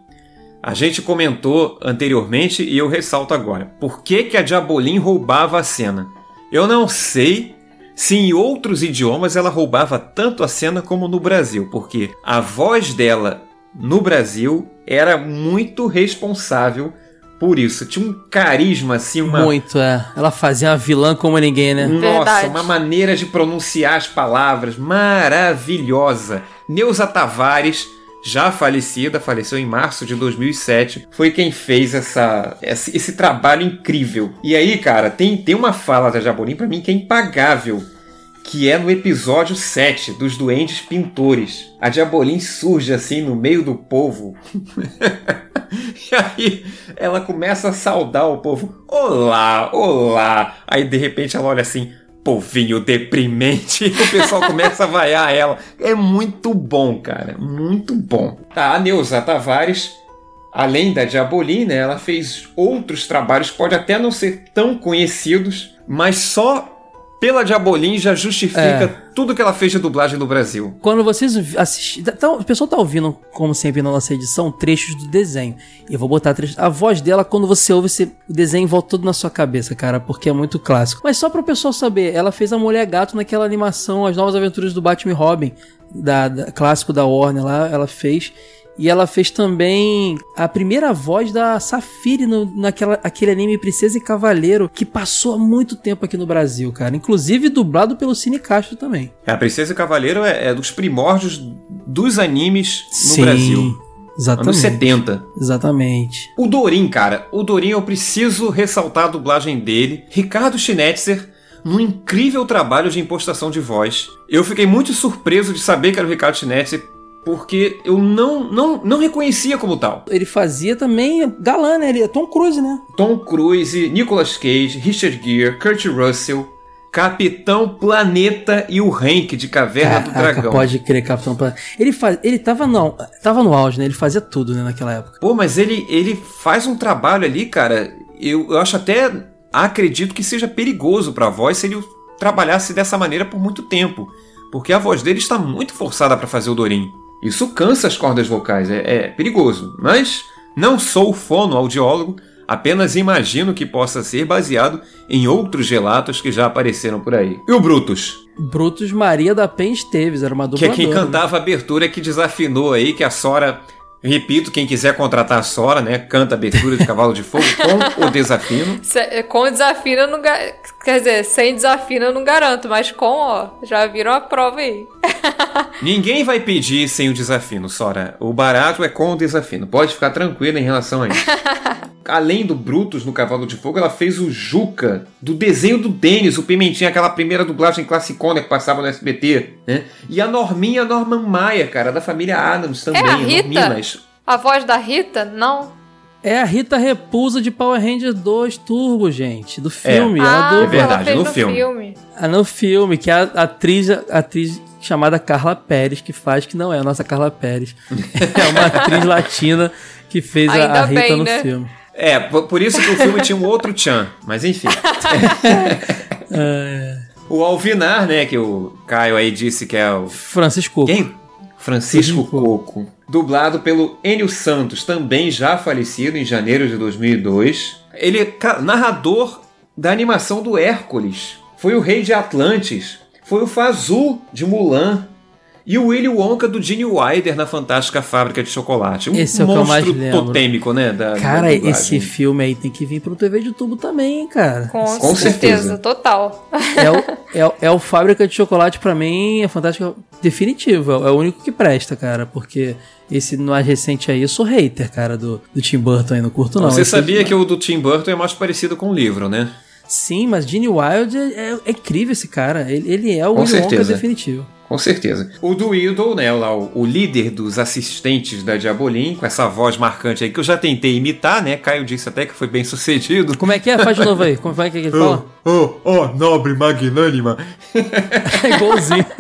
a gente comentou anteriormente e eu ressalto agora. Por que, que a Diabolim roubava a cena? Eu não sei se em outros idiomas ela roubava tanto a cena como no Brasil, porque a voz dela no Brasil era muito responsável por isso. Tinha um carisma, assim, uma. Muito, é. Ela fazia uma vilã como ninguém, né? Nossa, Verdade. uma maneira de pronunciar as palavras maravilhosa. Neuza Tavares, já falecida, faleceu em março de 2007, foi quem fez essa, esse, esse trabalho incrível. E aí, cara, tem, tem uma fala da Jabolim pra mim que é impagável. Que é no episódio 7 dos Duendes Pintores. A Diabolim surge assim no meio do povo. E aí ela começa a saudar o povo. Olá, olá. Aí de repente ela olha assim, povinho deprimente. E o pessoal começa a vaiar ela. É muito bom, cara. Muito bom. Tá, a Neuza Tavares, além da Diabolim, né, ela fez outros trabalhos, pode até não ser tão conhecidos, mas só pela Diabolim já justifica É. tudo que ela fez de dublagem no Brasil. Quando vocês assistirem. Tá, o pessoal tá ouvindo, como sempre na nossa edição, trechos do desenho. E eu vou botar trechos. A voz dela, quando você ouve, você, o desenho volta todo na sua cabeça, cara, porque é muito clássico. Mas só para o pessoal saber, ela fez a Mulher Gato naquela animação, As Novas Aventuras do Batman e Robin, da, da- clássico da Warner lá, ela fez. E ela fez também a primeira voz da Safiri no, naquela aquele anime Princesa e Cavaleiro, que passou há muito tempo aqui no Brasil, cara. Inclusive dublado pelo Cine Castro também. A Princesa e Cavaleiro é, é dos primórdios dos animes no Sim, Brasil. Exatamente. Anos 70. Exatamente. O Dorim, cara, o Dorim eu preciso ressaltar a dublagem dele. Ricardo Schnetzer, num incrível trabalho de impostação de voz. Eu fiquei muito surpreso de saber que era o Ricardo Schnetzer, porque eu não, não, não reconhecia como tal. Ele fazia também galã, né? Ele é Tom Cruise, né? Tom Cruise, Nicolas Cage, Richard Gere, Kurt Russell, Capitão Planeta e o Hank de Caverna do Caraca, Dragão. pode crer, Capitão Planeta. Ele faz, ele tava não, tava no auge, né? Ele fazia tudo, né, naquela época. Pô, mas ele, ele faz um trabalho ali, cara. Eu, eu acho até. Acredito que seja perigoso pra voz se ele trabalhasse dessa maneira por muito tempo. Porque a voz dele está muito forçada pra fazer o Dorim. Isso cansa as cordas vocais, é, é perigoso. Mas não sou fonoaudiólogo, apenas imagino que possa ser baseado em outros relatos que já apareceram por aí. E o Brutus? Brutus Maria da Penha Esteves, era uma Que é dubladora. quem cantava a abertura que desafinou aí, que a Sora. Repito, quem quiser contratar a Sora, né? Canta abertura de Cavalo de Fogo com o desafino. Se- Com desafina, eu não quer dizer, sem desafina eu não garanto, mas com, ó, já viram a prova aí. Ninguém vai pedir sem o desafino, Sora. O barato é com o desafino. Pode ficar tranquila em relação a isso. Além do Brutus no Cavalo de Fogo, ela fez o Juca do desenho do Denis, o Pimentinha, aquela primeira dublagem classicona que passava no SBT, né? E a Norminha Norman Maia, cara, da família Adams também. É a Rita? mas A voz da Rita? Não. É a Rita Repulsa de Power Rangers 2 Turbo, gente, do filme. É, ah, dubla. verdade, no no filme. filme. Ah, no filme, que é a atriz, a atriz chamada Carla Pérez que faz, que não é a nossa Carla Pérez. é uma atriz latina que fez a, Ainda a Rita bem, no né? filme. É, por isso que o filme tinha um outro Chan, mas enfim. O Alvinar, né, que o Caio aí disse que é o... Francisco. Quem? Francisco Coco. Dublado pelo Enio Santos, também já falecido em janeiro de 2002. Ele é narrador da animação do Hércules. Foi o rei de Atlantis. Foi o Fazul de Mulan. E o Willy Wonka do Gene Wilder na Fantástica Fábrica de Chocolate. Um Esse é o que eu mais lembro. totêmico, né? Da, da Cara, dublagem. esse filme aí tem que vir pro TV de tubo também, hein, cara. Com, Com certeza, certeza. total. É o, é, o- é o Fábrica de Chocolate pra mim, é fantástico, definitivo. É o único que presta, cara, porque esse mais recente aí, eu sou hater, cara, do, do Tim Burton aí, não curto não. Você Esse- sabia que o do Tim Burton é mais parecido com o livro, né? Sim, mas Gene Wilde é, é incrível esse cara. Ele, ele é o Willy Wonka definitivo. Com certeza. O do Idol, né, lá, o, o líder dos assistentes da Diabolim, com essa voz marcante aí que eu já tentei imitar, né? Caio disse até que foi bem sucedido. Como é que é? Faz de novo aí. Como é que ele fala? Oh, oh, nobre magnânima. É igualzinho.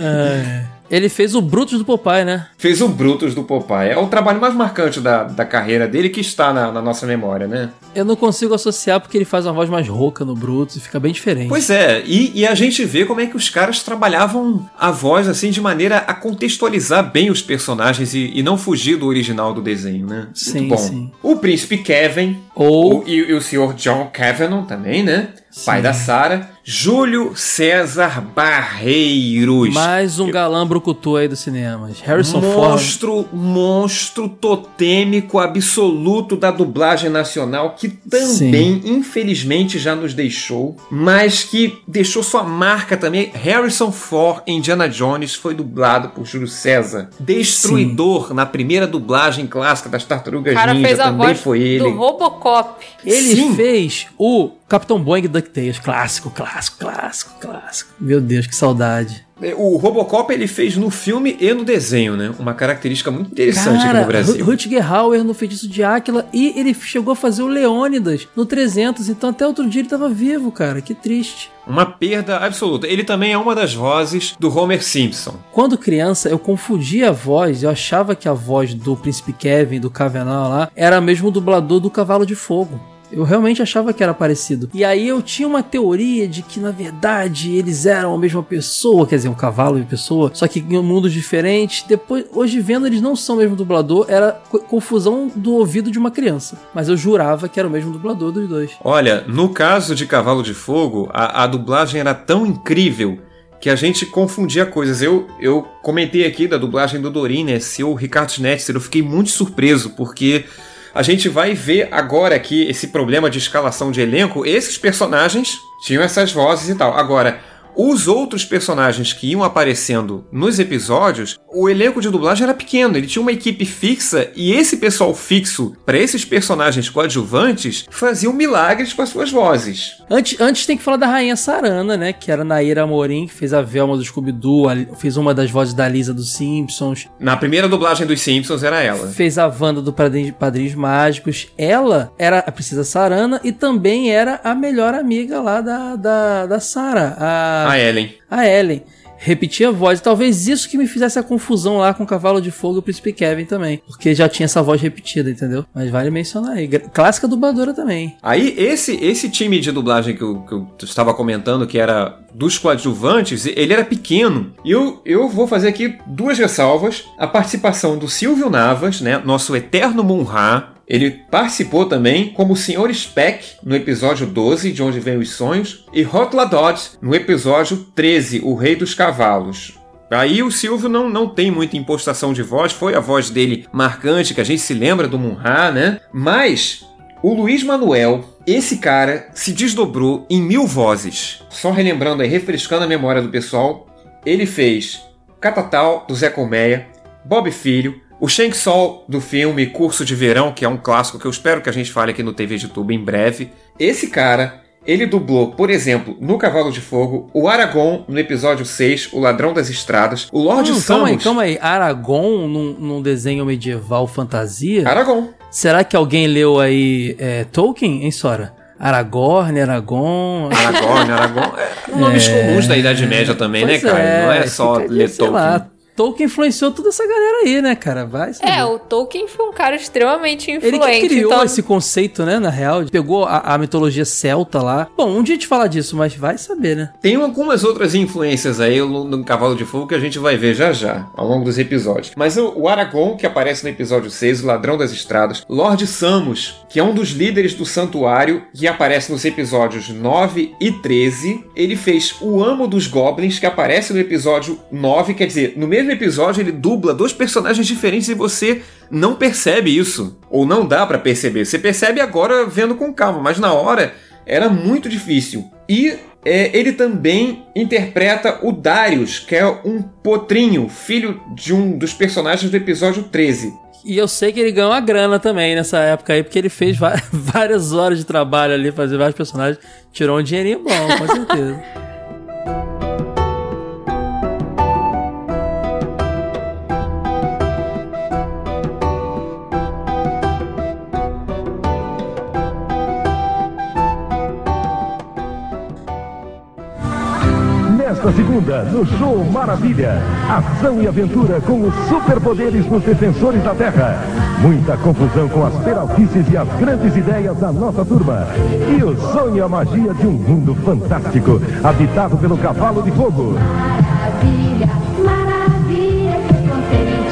É. Ele fez o Brutus do Popeye, né? Fez o Brutus do Popeye. É o trabalho mais marcante da, da carreira dele que está na, na nossa memória, né? Eu não consigo associar porque ele faz uma voz mais rouca no Brutus e fica bem diferente. Pois é, e, e a gente vê como é que os caras trabalhavam a voz assim de maneira a contextualizar bem os personagens e, e não fugir do original do desenho, né? Sim, Muito bom. sim. O príncipe Kevin, Ou- o- e, e o senhor John Kavanagh também, né? Pai da Sara. Júlio César Barreiros. Mais um galã brucutu aí dos cinemas. Harrison Ford. monstro, monstro totêmico absoluto da dublagem nacional que também, infelizmente, já nos deixou, mas que deixou sua marca também. Harrison Ford em Indiana Jones foi dublado por Júlio César. Destruidor na primeira dublagem clássica das Tartarugas O cara Ninja fez a também voz foi ele. do Robocop. Ele Sim. fez o Capitão Boeing DuckTales. Clássico, clássico, clássico, clássico. Meu Deus, que saudade. O Robocop ele fez no filme e no desenho, né? Uma característica muito interessante aqui Cara, no Brasil. Ru- Rutger Hauer no Feitiço de Áquila e ele chegou a fazer o Leônidas no 300, então até outro dia ele tava vivo, cara. Que triste. Uma perda absoluta. Ele também é uma das vozes do Homer Simpson. Quando criança, eu confundia a voz, eu achava que a voz do Príncipe Kevin, do Cavenal lá, era mesmo o dublador do Cavalo de Fogo. Eu realmente achava que era parecido. E aí eu tinha uma teoria de que, na verdade, eles eram a mesma pessoa, quer dizer, um cavalo e pessoa, só que em mundos diferentes. Depois, hoje vendo, eles não são o mesmo dublador, era co- confusão do ouvido de uma criança. Mas eu jurava que era o mesmo dublador dos dois. Olha, no caso de Cavalo de Fogo, a, a dublagem era tão incrível que a gente confundia coisas. Eu, eu comentei aqui da dublagem do Dorin, né? Seu Ricardo Schnetzer, eu fiquei muito surpreso, porque a gente vai ver agora aqui esse problema de escalação de elenco. Esses personagens tinham essas vozes e tal. Agora, os outros personagens que iam aparecendo nos episódios, o elenco de dublagem era pequeno, ele tinha uma equipe fixa e esse pessoal fixo, para esses personagens coadjuvantes, faziam milagres com as suas vozes. Antes, antes tem que falar da Rainha Sarana, né? Que era Naira Amorim, que fez a Velma do Scooby-Doo, fez uma das vozes da Lisa dos Simpsons. Na primeira dublagem dos Simpsons era ela. Fez a Wanda do Padrinhos, Padrinhos Mágicos. Ela era a Princesa Sarana e também era a melhor amiga lá da, da, da Sarah. A, A Ellen. a Ellen. Repetia a voz. Talvez isso que me fizesse a confusão lá com o Cavalo de Fogo e o Príncipe Kevin também. Porque já tinha essa voz repetida, entendeu? Mas vale mencionar aí. Clássica dubladora também. Aí, esse, esse time de dublagem que eu, que eu estava comentando, que era dos coadjuvantes, ele era pequeno. E eu, eu vou fazer aqui duas ressalvas. A participação do Silvio Navas, né, nosso eterno Munra. Ele participou também como o Sr. Speck no episódio 12, de onde vem os sonhos, e Hotla Dodge no episódio 13, O Rei dos Cavalos. Aí o Silvio não, não tem muita impostação de voz, foi a voz dele marcante, que a gente se lembra do Munra, né? Mas o Luiz Manuel, esse cara, se desdobrou em mil vozes. Só relembrando aí, refrescando a memória do pessoal, ele fez Catatal, do Zé Colmeia, Bob Filho, o Shang Sol do filme Curso de Verão, que é um clássico que eu espero que a gente fale aqui no TV de Tubo em breve. Esse cara, ele dublou, por exemplo, no Cavalo de Fogo, o Aragon no episódio 6, O Ladrão das Estradas, o Lorde Hum, Samus. calma aí, calma aí. Aragon num, num desenho medieval fantasia? Aragon. Será que alguém leu aí é, Tolkien, hein, Sora? Aragorn, Aragon. Aragorn, Aragon. É, nomes É. comuns da Idade Média também, Pois né, cara? Não é só ler Tolkien. lá, Tolkien influenciou toda essa galera aí, né, cara? Vai saber. É, o Tolkien foi um cara extremamente Ele influente. que criou então... esse conceito, né, na real. Pegou a, a mitologia celta lá. Bom, um dia a gente fala disso, mas vai saber, né? Tem algumas outras influências aí no, no Cavalo de Fogo que a gente vai ver já já, ao longo dos episódios. Mas o, o Aragon, que aparece no episódio 6, o Ladrão das Estradas, Lord Samus, que é um dos líderes do santuário, que aparece nos episódios 9 e 13, ele fez o Amo dos Goblins, que aparece no episódio 9, quer dizer, no mesmo episódio ele dubla dois personagens diferentes e você não percebe isso, ou não dá pra perceber. Você percebe agora vendo com calma, mas na hora era muito difícil. E é, ele também interpreta o Darius, que é um potrinho, filho de um dos personagens do episódio 13. E eu sei que ele ganhou uma grana também nessa época aí, porque ele fez várias horas de trabalho ali, fazer vários personagens, tirou um dinheirinho bom, com certeza. Nesta segunda, no Show Maravilha, ação e aventura com os superpoderes dos defensores da Terra. Muita confusão com as peraltices e as grandes ideias da nossa turma. E o sonho e a magia de um mundo fantástico, habitado pelo cavalo de fogo.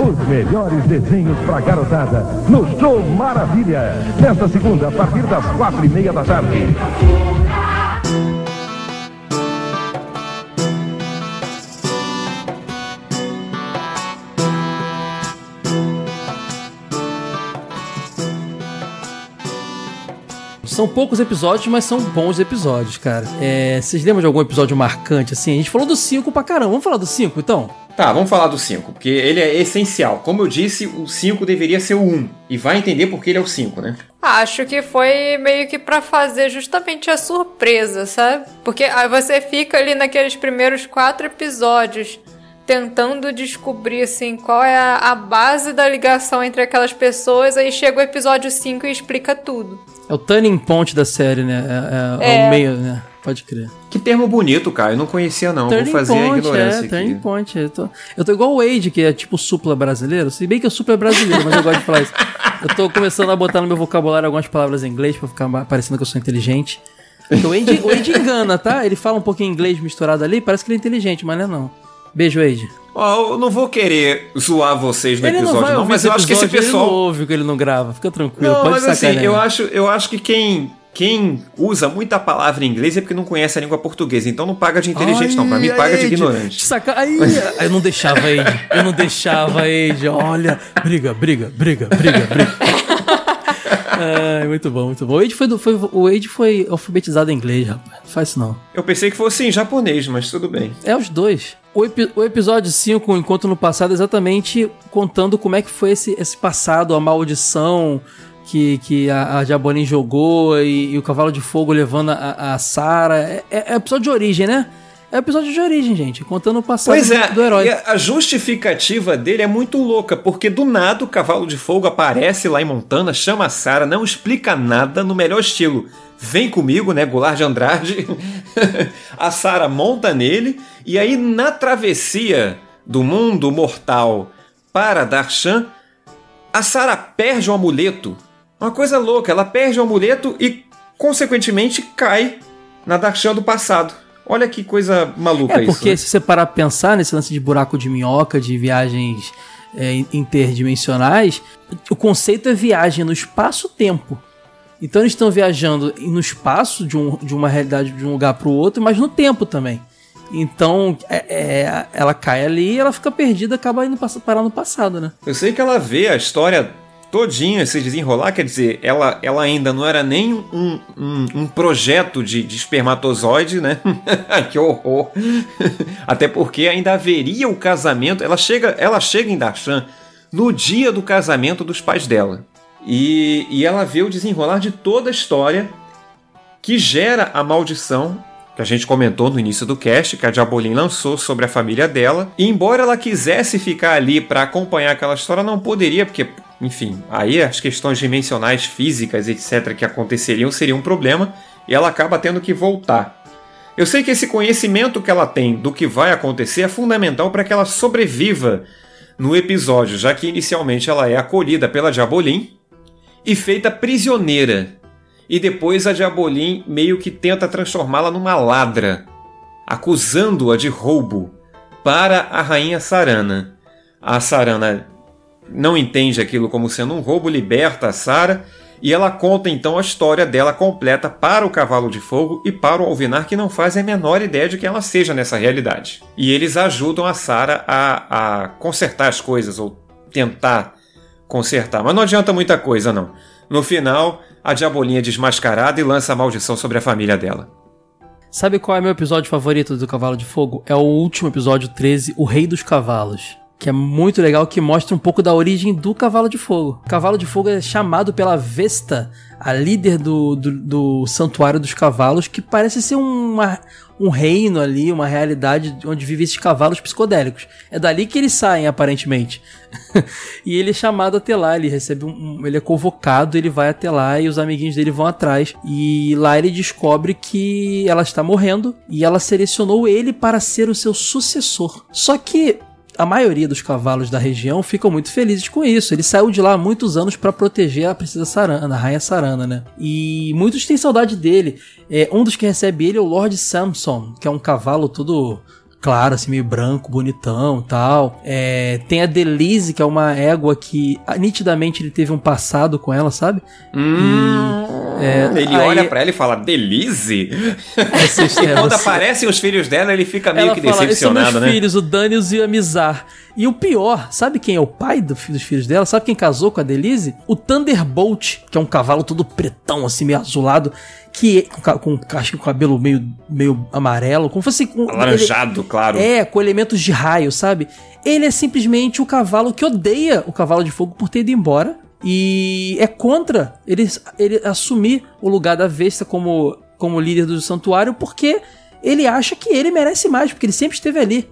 Os melhores desenhos pra garotada no Show Maravilha. Nesta segunda, a partir das quatro e meia da tarde. São poucos episódios, mas são bons episódios, cara. É, vocês lembram de algum episódio marcante, assim? A gente falou do 5 pra caramba. Vamos falar do 5, então? Tá, vamos falar do 5, porque ele é essencial. Como eu disse, o 5 deveria ser o 1. Um, e vai entender por que ele é o 5, né? Acho que foi meio que pra fazer justamente a surpresa, sabe? Porque aí você fica ali naqueles primeiros quatro episódios tentando descobrir assim qual é a, a base da ligação entre aquelas pessoas, aí chega o episódio 5 e explica tudo. É o turning point da série, né? É, é, é. o meio, né? Pode crer. Que termo bonito, cara. Eu não conhecia, não. Turning Vou fazer point, a ignorância é, aqui. turning point. Eu tô, eu tô igual o Wade, que é tipo supla brasileiro. Se bem que o supla é brasileiro, mas eu gosto de falar isso. Eu tô começando a botar no meu vocabulário algumas palavras em inglês pra ficar parecendo que eu sou inteligente. Então, o Wade, o Wade engana, tá? Ele fala um pouquinho inglês misturado ali, parece que ele é inteligente, mas não é não. Beijo, Wade. Ó, eu não vou querer zoar vocês no Ele não episódio, não, ouvir mas eu acho que esse pessoal. Ele não ouve que ele não grava, fica tranquilo, Não, pode mas assim, eu acho, eu acho que quem, quem usa muita palavra em inglês é porque não conhece a língua portuguesa. Então não paga de inteligente, não. Pra mim, Ai, paga de Ed, ignorante. Saca... Aí, eu não deixava, Ed. Eu não deixava, Ed. Olha, briga, briga, briga, briga, briga. Ai, muito bom, muito bom. O Ed foi, do- foi, o Ed foi alfabetizado em inglês, rapaz. Não faz isso não. Eu pensei que fosse em japonês, mas tudo bem. É os dois. O, epi- o episódio 5, o Encontro no Passado, é exatamente contando como é que foi esse, esse passado, a maldição que, que a, a Jabonin jogou e, e o Cavalo de Fogo levando a, a Sarah. É, é, é episódio de origem, né? É episódio de origem, gente. Contando o passado Pois é, do herói. e a justificativa dele é muito louca, porque do nada o Cavalo de Fogo aparece lá em Montana, chama a Sarah, não explica nada no melhor estilo. Vem comigo, né, Goulart de Andrade. a Sarah monta nele, e aí na travessia do mundo mortal para Darshan, a Sarah perde o amuleto. Uma coisa louca, ela perde o amuleto e, consequentemente, cai na Darshan do passado. Olha que coisa maluca É, isso. porque né? se você parar pra pensar nesse lance de buraco de minhoca, de viagens é, interdimensionais, o conceito é viagem no espaço-tempo. Então eles estão viajando no espaço de, um, de uma realidade de um lugar para o outro, mas no tempo também. Então é- é, ela cai ali e ela fica perdida, acaba indo parar no passado, né? Eu sei que ela vê a história todinha se desenrolar, quer dizer, ela, ela ainda não era nem um, um, um projeto de, de espermatozoide, né? que horror! Até porque ainda haveria o casamento. Ela chega, ela chega em Darshan no dia do casamento dos pais dela. E, e ela vê o desenrolar de toda a história que gera a maldição que a gente comentou no início do cast, que a Diabolin lançou sobre a família dela. E embora ela quisesse ficar ali para acompanhar aquela história, não poderia, porque, enfim, aí as questões dimensionais, físicas, etc., que aconteceriam seria um problema, e ela acaba tendo que voltar. Eu sei que esse conhecimento que ela tem do que vai acontecer é fundamental para que ela sobreviva no episódio, já que inicialmente ela é acolhida pela Diabolin e feita prisioneira. E depois a Diabolin meio que tenta transformá-la numa ladra, acusando-a de roubo para a rainha Sarana. A Sarana não entende aquilo como sendo um roubo, liberta a Sara e ela conta então a história dela completa para o Cavalo de Fogo e para o Alvinar, que não faz a menor ideia de que ela seja nessa realidade. E eles ajudam a Sara a, a consertar as coisas, ou tentar consertar. Mas não adianta muita coisa, não. No final, a Diabolinha é desmascarada e lança a maldição sobre a família dela. Sabe qual é meu episódio favorito do Cavalo de Fogo? É o último episódio 13, O Rei dos Cavalos. Que é muito legal, que mostra um pouco da origem do Cavalo de Fogo. O Cavalo de Fogo é chamado pela Vesta, a líder do, do, do Santuário dos Cavalos, que parece ser uma, um reino ali, uma realidade onde vivem esses cavalos psicodélicos. É dali que eles saem, aparentemente. e ele é chamado até lá, ele recebe um, ele é convocado, ele vai até lá e os amiguinhos dele vão atrás. E lá ele descobre que ela está morrendo e ela selecionou ele para ser o seu sucessor. Só que a maioria dos cavalos da região ficam muito felizes com isso. Ele saiu de lá há muitos anos para proteger a princesa Sarana, a rainha Sarana, né? E muitos têm saudade dele. É, um dos que recebe ele é o Lord Samson, que é um cavalo todo claro, assim, meio branco, bonitão e tal. É, tem a Delise, que é uma égua que ah, nitidamente ele teve um passado com ela, sabe? Hum, E, é, ele aí- olha pra ela e fala, Delize? Vocês- e é, quando aparecem os filhos dela, ele fica meio Ela que fala, decepcionado, né? filhos, o Daniels e a Mizar. E o pior, sabe quem é o pai do dos filhos dela? Sabe quem casou com a Delise? O Thunderbolt, que é um cavalo todo pretão, assim, meio azulado, que com, ca- com acho que com cabelo meio, meio amarelo, como fosse com Alaranjado, claro. É, com elementos de raio, sabe? Ele é simplesmente o cavalo que odeia o cavalo de fogo por ter ido embora. E é contra ele, ele assumir o lugar da Vesta como, como líder do santuário, porque ele acha que ele merece mais, porque ele sempre esteve ali.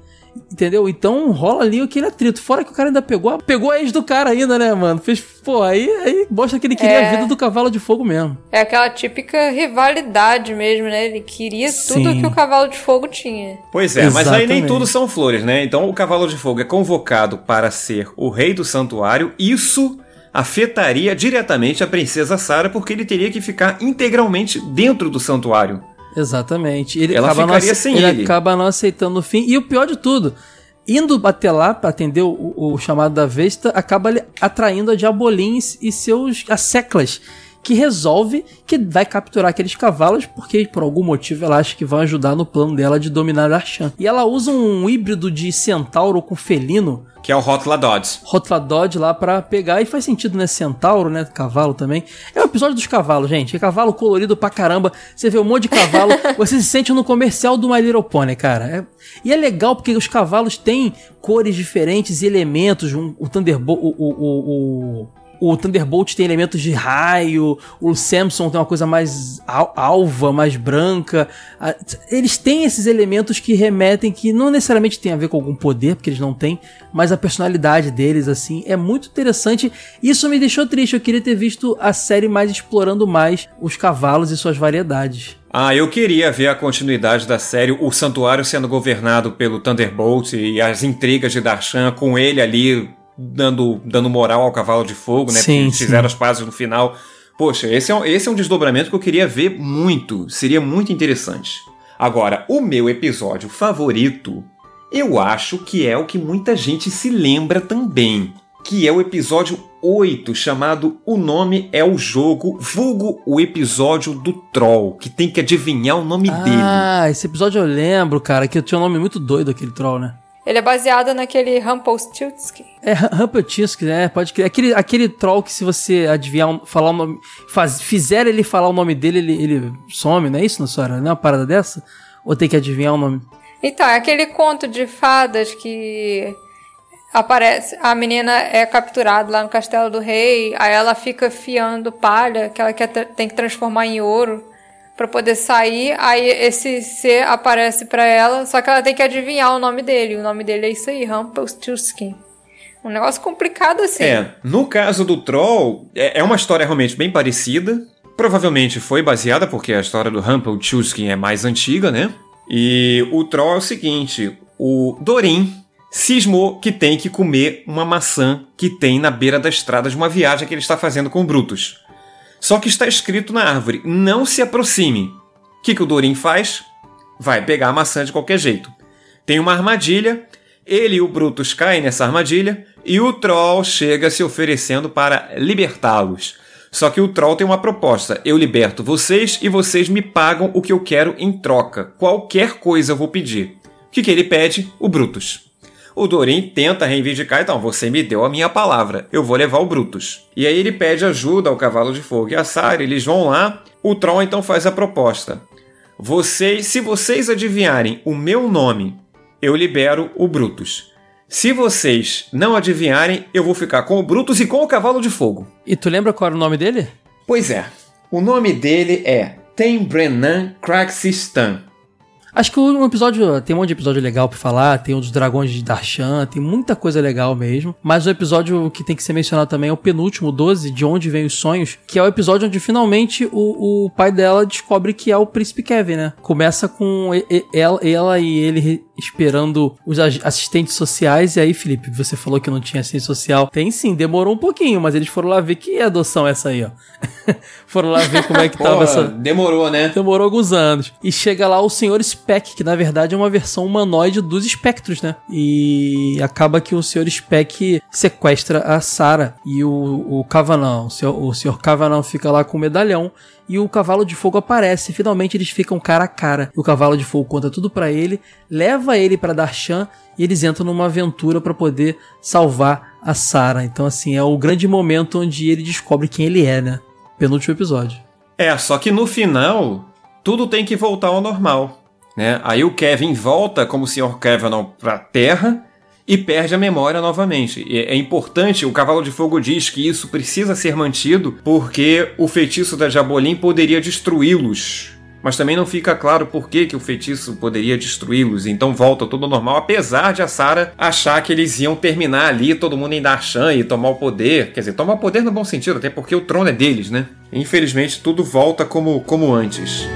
Entendeu? Então rola ali aquele atrito. Fora que o cara ainda pegou, pegou a ex do cara ainda, né, mano? Fez, pô, aí, aí mostra que ele queria É. a vida do cavalo de fogo mesmo. É aquela típica rivalidade mesmo, né? Ele queria tudo Sim. que o Cavalo de Fogo tinha. Pois é, mas aí nem Exatamente. tudo são flores, né? Então o Cavalo de Fogo é convocado para ser o rei do santuário. Isso afetaria diretamente a princesa Sara, porque ele teria que ficar integralmente dentro do santuário. Exatamente. Ele Ela acaba não ficaria ace- sem ele. ele. acaba não aceitando o fim. E o pior de tudo, indo até lá pra atender o, o chamado da Vesta, acaba atraindo a Diabolins e seus asseclas. Que resolve que vai capturar aqueles cavalos porque, por algum motivo, ela acha que vão ajudar no plano dela de dominar Darshan. E ela usa um híbrido de centauro com felino, Que é o Hotla Dodge. Rotladod lá pra pegar. E faz sentido, né? Centauro, né? Cavalo também. É o episódio dos cavalos, gente. É cavalo colorido pra caramba. Você vê um monte de cavalo. você se sente no comercial do My Little Pony, cara. É- E é legal porque os cavalos têm cores diferentes e elementos. Um- o Thunderbolt. O, o, o, o- o Thunderbolt tem elementos de raio, o Samson tem uma coisa mais al- alva, mais branca. Eles têm esses elementos que remetem, que não necessariamente tem a ver com algum poder, porque eles não têm, mas a personalidade deles, assim, é muito interessante. Isso me deixou triste, eu queria ter visto a série mais explorando mais os cavalos e suas variedades. Ah, eu queria ver a continuidade da série, o santuário sendo governado pelo Thunderbolt e as intrigas de Darshan, com ele ali dando, dando moral ao cavalo de fogo, né? Sim, fizeram as pazes no final. Poxa, esse é, um, esse é um desdobramento que eu queria ver muito. Seria muito interessante. Agora, o meu episódio favorito, eu acho que é o que muita gente se lembra também. Que é o episódio 8, chamado O Nome é o Jogo, vulgo o episódio do Troll, que tem que adivinhar o nome dele. Ah, esse episódio eu lembro, cara, que tinha um nome muito doido aquele troll, né? Ele é baseado naquele Rumpelstiltskin. É Rumpeltinsk, né? Pode crer. Aquele, aquele troll que se você adivinhar, falar o nome, faz, fizer ele falar o nome dele, ele, ele some, não é isso, Nossora? Não é uma parada dessa? Ou tem que adivinhar o nome? Então, é aquele conto de fadas que aparece. A menina é capturada lá no castelo do rei, aí ela fica fiando palha, que ela quer, tem que transformar em ouro pra poder sair. Aí esse ser aparece pra ela, só que ela tem que adivinhar o nome dele. O nome dele é isso aí, Rumpelstiltskin. Um negócio complicado assim. É, no caso do Troll, é, é uma história realmente bem parecida. Provavelmente foi baseada, porque a história do Rumpelstiltskin é mais antiga, né? E o Troll é o seguinte: o Dorin cismou que tem que comer uma maçã que tem na beira da estrada de uma viagem que ele está fazendo com Brutus. Só que está escrito na árvore: não se aproxime. O que, que o Dorin faz? Vai pegar a maçã de qualquer jeito. Tem uma armadilha, ele e o Brutus caem nessa armadilha e o Troll chega se oferecendo para libertá-los. Só que o Troll tem uma proposta: eu liberto vocês e vocês me pagam o que eu quero em troca. Qualquer coisa eu vou pedir. O que, que ele pede? O Brutus. O Dorin tenta reivindicar, então, você me deu a minha palavra, eu vou levar o Brutus. E aí ele pede ajuda ao Cavalo de Fogo e a Sara, eles vão lá, o Troll então faz a proposta. Vocês, se vocês adivinharem o meu nome, eu libero o Brutus. Se vocês não adivinharem, eu vou ficar com o Brutus e com o Cavalo de Fogo. E tu lembra qual era o nome dele? Pois é, o nome dele é Tembrenan Craxistan. Acho que o episódio. Tem um monte de episódio legal pra falar. Tem o dos dragões de Darshan. Tem muita coisa legal mesmo. Mas o episódio que tem que ser mencionado também é o penúltimo, 12, De Onde Vêm os Sonhos. Que é o episódio onde finalmente o, o pai dela descobre que é o príncipe Kevin, né? Começa com ela, ela e ele esperando os assistentes sociais. E aí, Felipe, você falou que não tinha assistente social. Tem sim, demorou um pouquinho, mas eles foram lá ver que adoção é essa aí, ó. foram lá ver como é que tava Pô, essa. Demorou, né? Demorou alguns anos. E chega lá o Sr. Speck, que na verdade é uma versão humanoide dos espectros, né? E acaba que o Sr. Speck sequestra a Sarah e o, o Cavanão. O Sr. o. Cavanão fica lá com o medalhão e o cavalo de fogo aparece. Finalmente eles ficam cara a cara. O cavalo de fogo conta tudo pra ele, leva ele pra Darshan e eles entram numa aventura pra poder salvar a Sarah. Então, assim, é o grande momento onde ele descobre quem ele é, né? Penúltimo episódio. É, só que no final, tudo tem que voltar ao normal. Né? Aí o Kevin volta como o Sr. Kevin pra Terra e perde a memória novamente. E é importante, o Cavalo de Fogo diz que isso precisa ser mantido porque o feitiço da Jabolim poderia destruí-los. Mas também não fica claro por que, que o feitiço poderia destruí-los. Então volta tudo normal, apesar de a Sarah achar que eles iam terminar ali, todo mundo em Darshan e tomar o poder. Quer dizer, tomar o poder no bom sentido, até porque o trono é deles, né? Infelizmente, tudo volta como, como antes.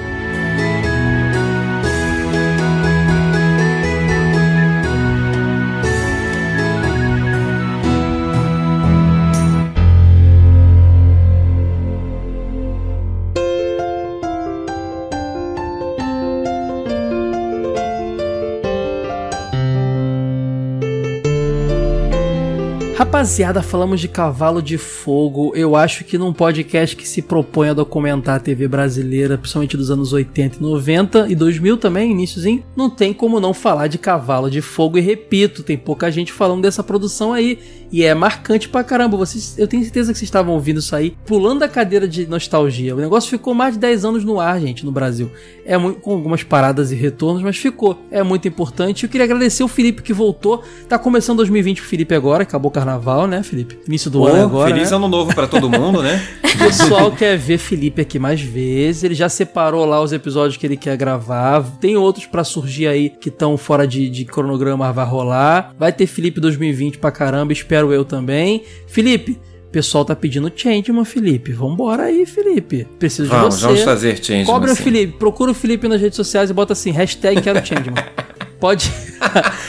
Rapaziada, falamos de Cavalo de Fogo. Eu acho que num podcast que se propõe a documentar a TV brasileira, principalmente dos anos 80 e 90 e 2000 também, iníciozinho, não tem como não falar de Cavalo de Fogo. E repito, tem pouca gente falando dessa produção aí. E é marcante pra caramba. Vocês, eu tenho certeza que vocês estavam ouvindo isso aí, pulando a cadeira de nostalgia. O negócio ficou mais de 10 anos no ar, gente, no Brasil. É muito, com algumas paradas e retornos, mas ficou. É muito importante. Eu queria agradecer o Felipe que voltou. Tá começando 2020 pro Felipe agora, acabou o carnaval, né, Felipe? Início do Pô, ano agora. feliz né? ano novo pra todo mundo, né? O pessoal quer ver Felipe aqui mais vezes. Ele já separou lá os episódios que ele quer gravar. Tem outros pra surgir aí que estão fora de, de cronograma, vai rolar. Vai ter Felipe 2020 pra caramba, espero eu também. Felipe, o pessoal tá pedindo changeman, Felipe. Vambora aí, Felipe. Preciso Vamos, de você. vamos fazer changeman, Cobra o sim. Felipe. Procura o Felipe nas redes sociais e bota assim, hashtag quero changeman. Pode.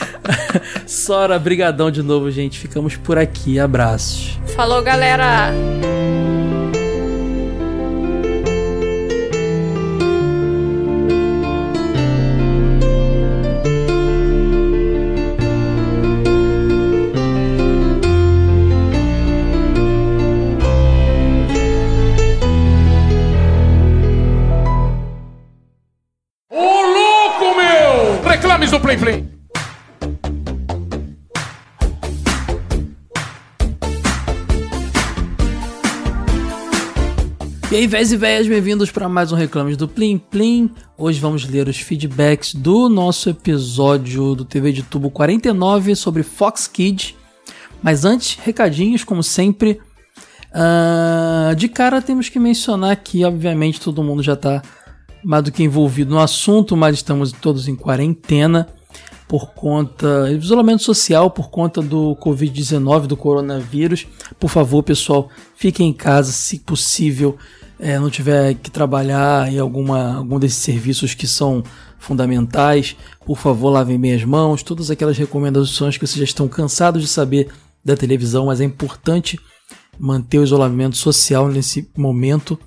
Sora, brigadão de novo, gente. Ficamos por aqui. Abraços. Falou, galera! Véis e véias, bem-vindos para mais um Reclames do Plim Plim. Hoje vamos ler os feedbacks do nosso episódio do TV de Tubo 49 sobre Fox Kids. Mas antes, recadinhos, como sempre. Ah, de cara, temos que mencionar que, obviamente, todo mundo já está mais do que envolvido no assunto, mas estamos todos em quarentena por conta isolamento social por conta do Covid-19, do coronavírus. Por favor, pessoal, fiquem em casa se possível. É, não tiver que trabalhar em alguma, algum desses serviços que são fundamentais, por favor, lavem bem as mãos. Todas aquelas recomendações que vocês já estão cansados de saber da televisão, mas é importante manter o isolamento social nesse momento.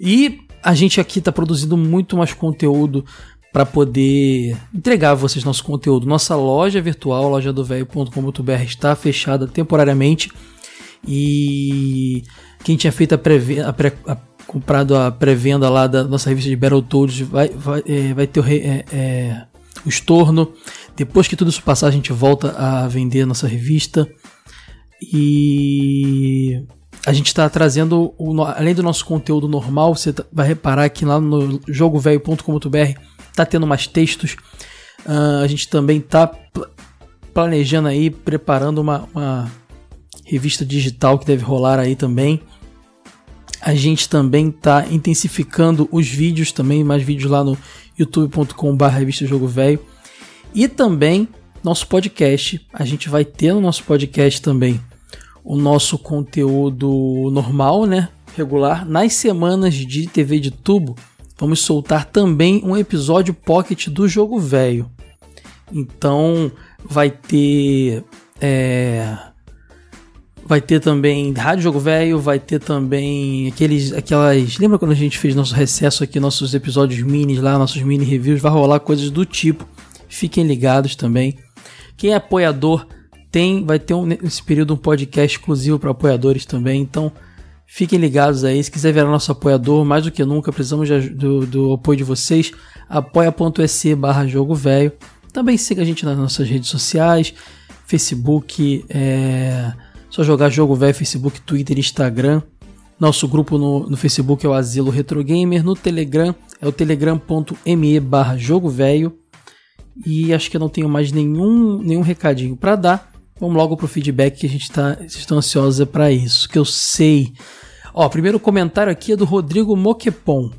E a gente aqui está produzindo muito mais conteúdo para poder entregar a vocês nosso conteúdo. Nossa loja virtual, lojadovelho.com.br, está fechada temporariamente. E quem tinha feito a pré a pré a- comprado a pré-venda lá da nossa revista de Battletoads vai, vai, é, vai ter o, é, é, o estorno. Depois que tudo isso passar, a gente volta a vender a nossa revista. E a gente está trazendo, o além do nosso conteúdo normal, você tá- vai reparar que lá no jogovelho.com.br tá tendo mais textos. Ah, a gente também tá pl- planejando aí, preparando uma, uma revista digital que deve rolar aí também. A gente também tá intensificando os vídeos também, mais vídeos lá no youtube.com.br revista Jogo Velho. E também nosso podcast. A gente vai ter no nosso podcast também o nosso conteúdo normal, né? Regular. Nas semanas de TV de tubo, vamos soltar também um episódio pocket do Jogo Velho. Então vai ter. É, vai ter também Rádio Jogo Velho, vai ter também aqueles. aquelas. Lembra quando a gente fez nosso recesso aqui, nossos episódios minis lá, nossos mini reviews? Vai rolar coisas do tipo. Fiquem ligados também. Quem é apoiador tem, vai ter um, nesse período um podcast exclusivo para apoiadores também. Então fiquem ligados aí. Se quiser virar nosso apoiador, mais do que nunca, precisamos de, do, do apoio de vocês. apoia.se barra jogo velho. Também siga a gente nas nossas redes sociais, Facebook, é, só jogar jogo velho, Facebook, Twitter, Instagram. Nosso grupo no, no Facebook é o Asilo Retro Gamer, no Telegram é o telegram.me barra jogo velho. E acho que eu não tenho mais nenhum, nenhum recadinho para dar. Vamos logo pro feedback que a gente tá, estão ansiosos para isso, que eu sei. Ó, primeiro comentário aqui é do Rodrigo Moquepon.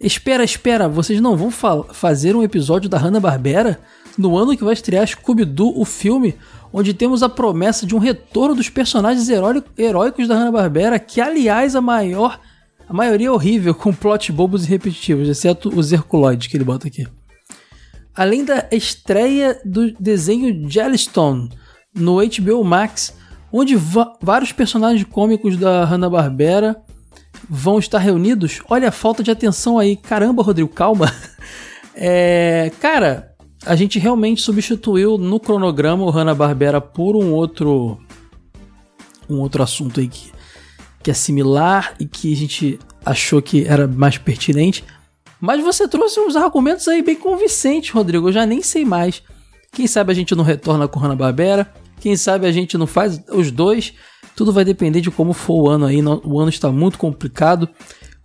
Espera, espera, vocês não vão fa fazer um episódio da Hanna-Barbera? No ano que vai estrear Scooby-Doo, o filme, onde temos a promessa de um retorno dos personagens heróicos da Hanna-Barbera, que aliás a maior, a maioria é horrível, com plot bobos e repetitivos, exceto os Herculoides que ele bota aqui. Além da estreia do desenho Jellystone no HBO Max, onde vários personagens cômicos da Hanna-Barbera vão estar reunidos. Olha a falta de atenção aí. Caramba, Rodrigo, calma. É, cara, a gente realmente substituiu no cronograma o Hanna-Barbera por um outro um outro assunto aí que, que é similar e que a gente achou que era mais pertinente. Mas você trouxe uns argumentos aí bem convincentes, Rodrigo. Eu já nem sei mais. Quem sabe a gente não retorna com Hanna-Barbera. Quem sabe a gente não faz os dois. Tudo vai depender de como for o ano aí. O ano está muito complicado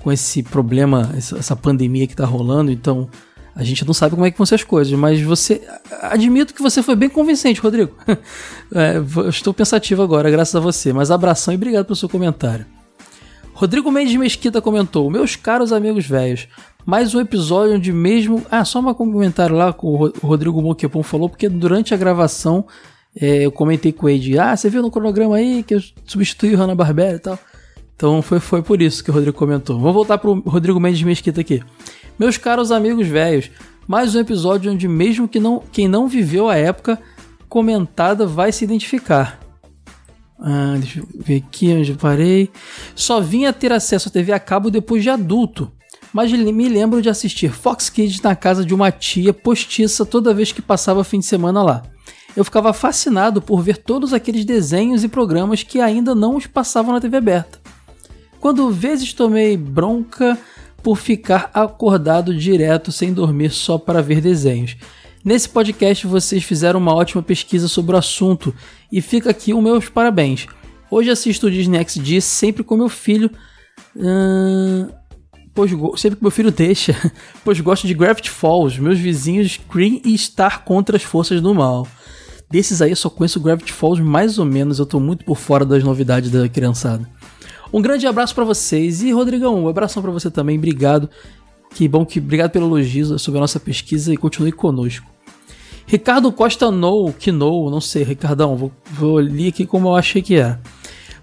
com esse problema, essa pandemia que está rolando. Então a gente não sabe como é que vão ser as coisas. Mas você. Admito que você foi bem convincente, Rodrigo. é, estou pensativo agora, graças a você. Mas abração e obrigado pelo seu comentário. Rodrigo Mendes Mesquita comentou: Meus caros amigos velhos, mais um episódio onde mesmo. Ah, só um comentário lá que o Rodrigo Moquepon falou, porque durante a gravação é, eu comentei com ele, ah, você viu no cronograma aí que eu substituí o Hanna-Barbera e tal. Então foi, foi por isso que o Rodrigo comentou. Vamos voltar pro Rodrigo Mendes Mesquita aqui. Meus caros amigos velhos, mais um episódio onde mesmo que não, quem não viveu a época comentada vai se identificar. Ah, deixa eu ver aqui onde eu parei. Só vim a ter acesso à TV a cabo depois de adulto, mas me lembro de assistir Fox Kids na casa de uma tia postiça toda vez que passava fim de semana lá eu ficava fascinado por ver todos aqueles desenhos e programas que ainda não os passavam na TV aberta. Quando vezes tomei bronca por ficar acordado direto sem dormir só para ver desenhos. Nesse podcast vocês fizeram uma ótima pesquisa sobre o assunto e fica aqui os meus parabéns. Hoje assisto o Disney XD sempre com meu filho, hum, pois sempre que meu filho deixa, pois gosto de Gravity Falls, meus vizinhos Scream e Star contra as forças do mal. Desses aí eu só conheço Gravity Falls mais ou menos, eu tô muito por fora das novidades da criançada. Um grande abraço para vocês e Rodrigão, um abração para você também, obrigado. Que bom que obrigado pelo elogio sobre a nossa pesquisa e continue conosco. Ricardo Costa No, que no, não sei, Ricardão, vou, vou ler aqui como eu achei que era.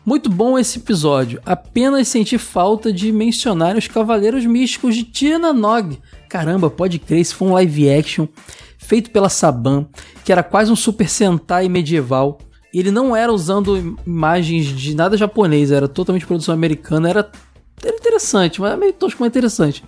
Muito bom esse episódio. Apenas senti falta de mencionar os Cavaleiros Místicos de Tina Nog. Caramba, pode crer, se foi um live action feito pela Saban, que era quase um Super Sentai medieval. Ele não era usando imagens de nada japonês, era totalmente produção americana, era, era interessante, mas é meio tosco, mas interessante.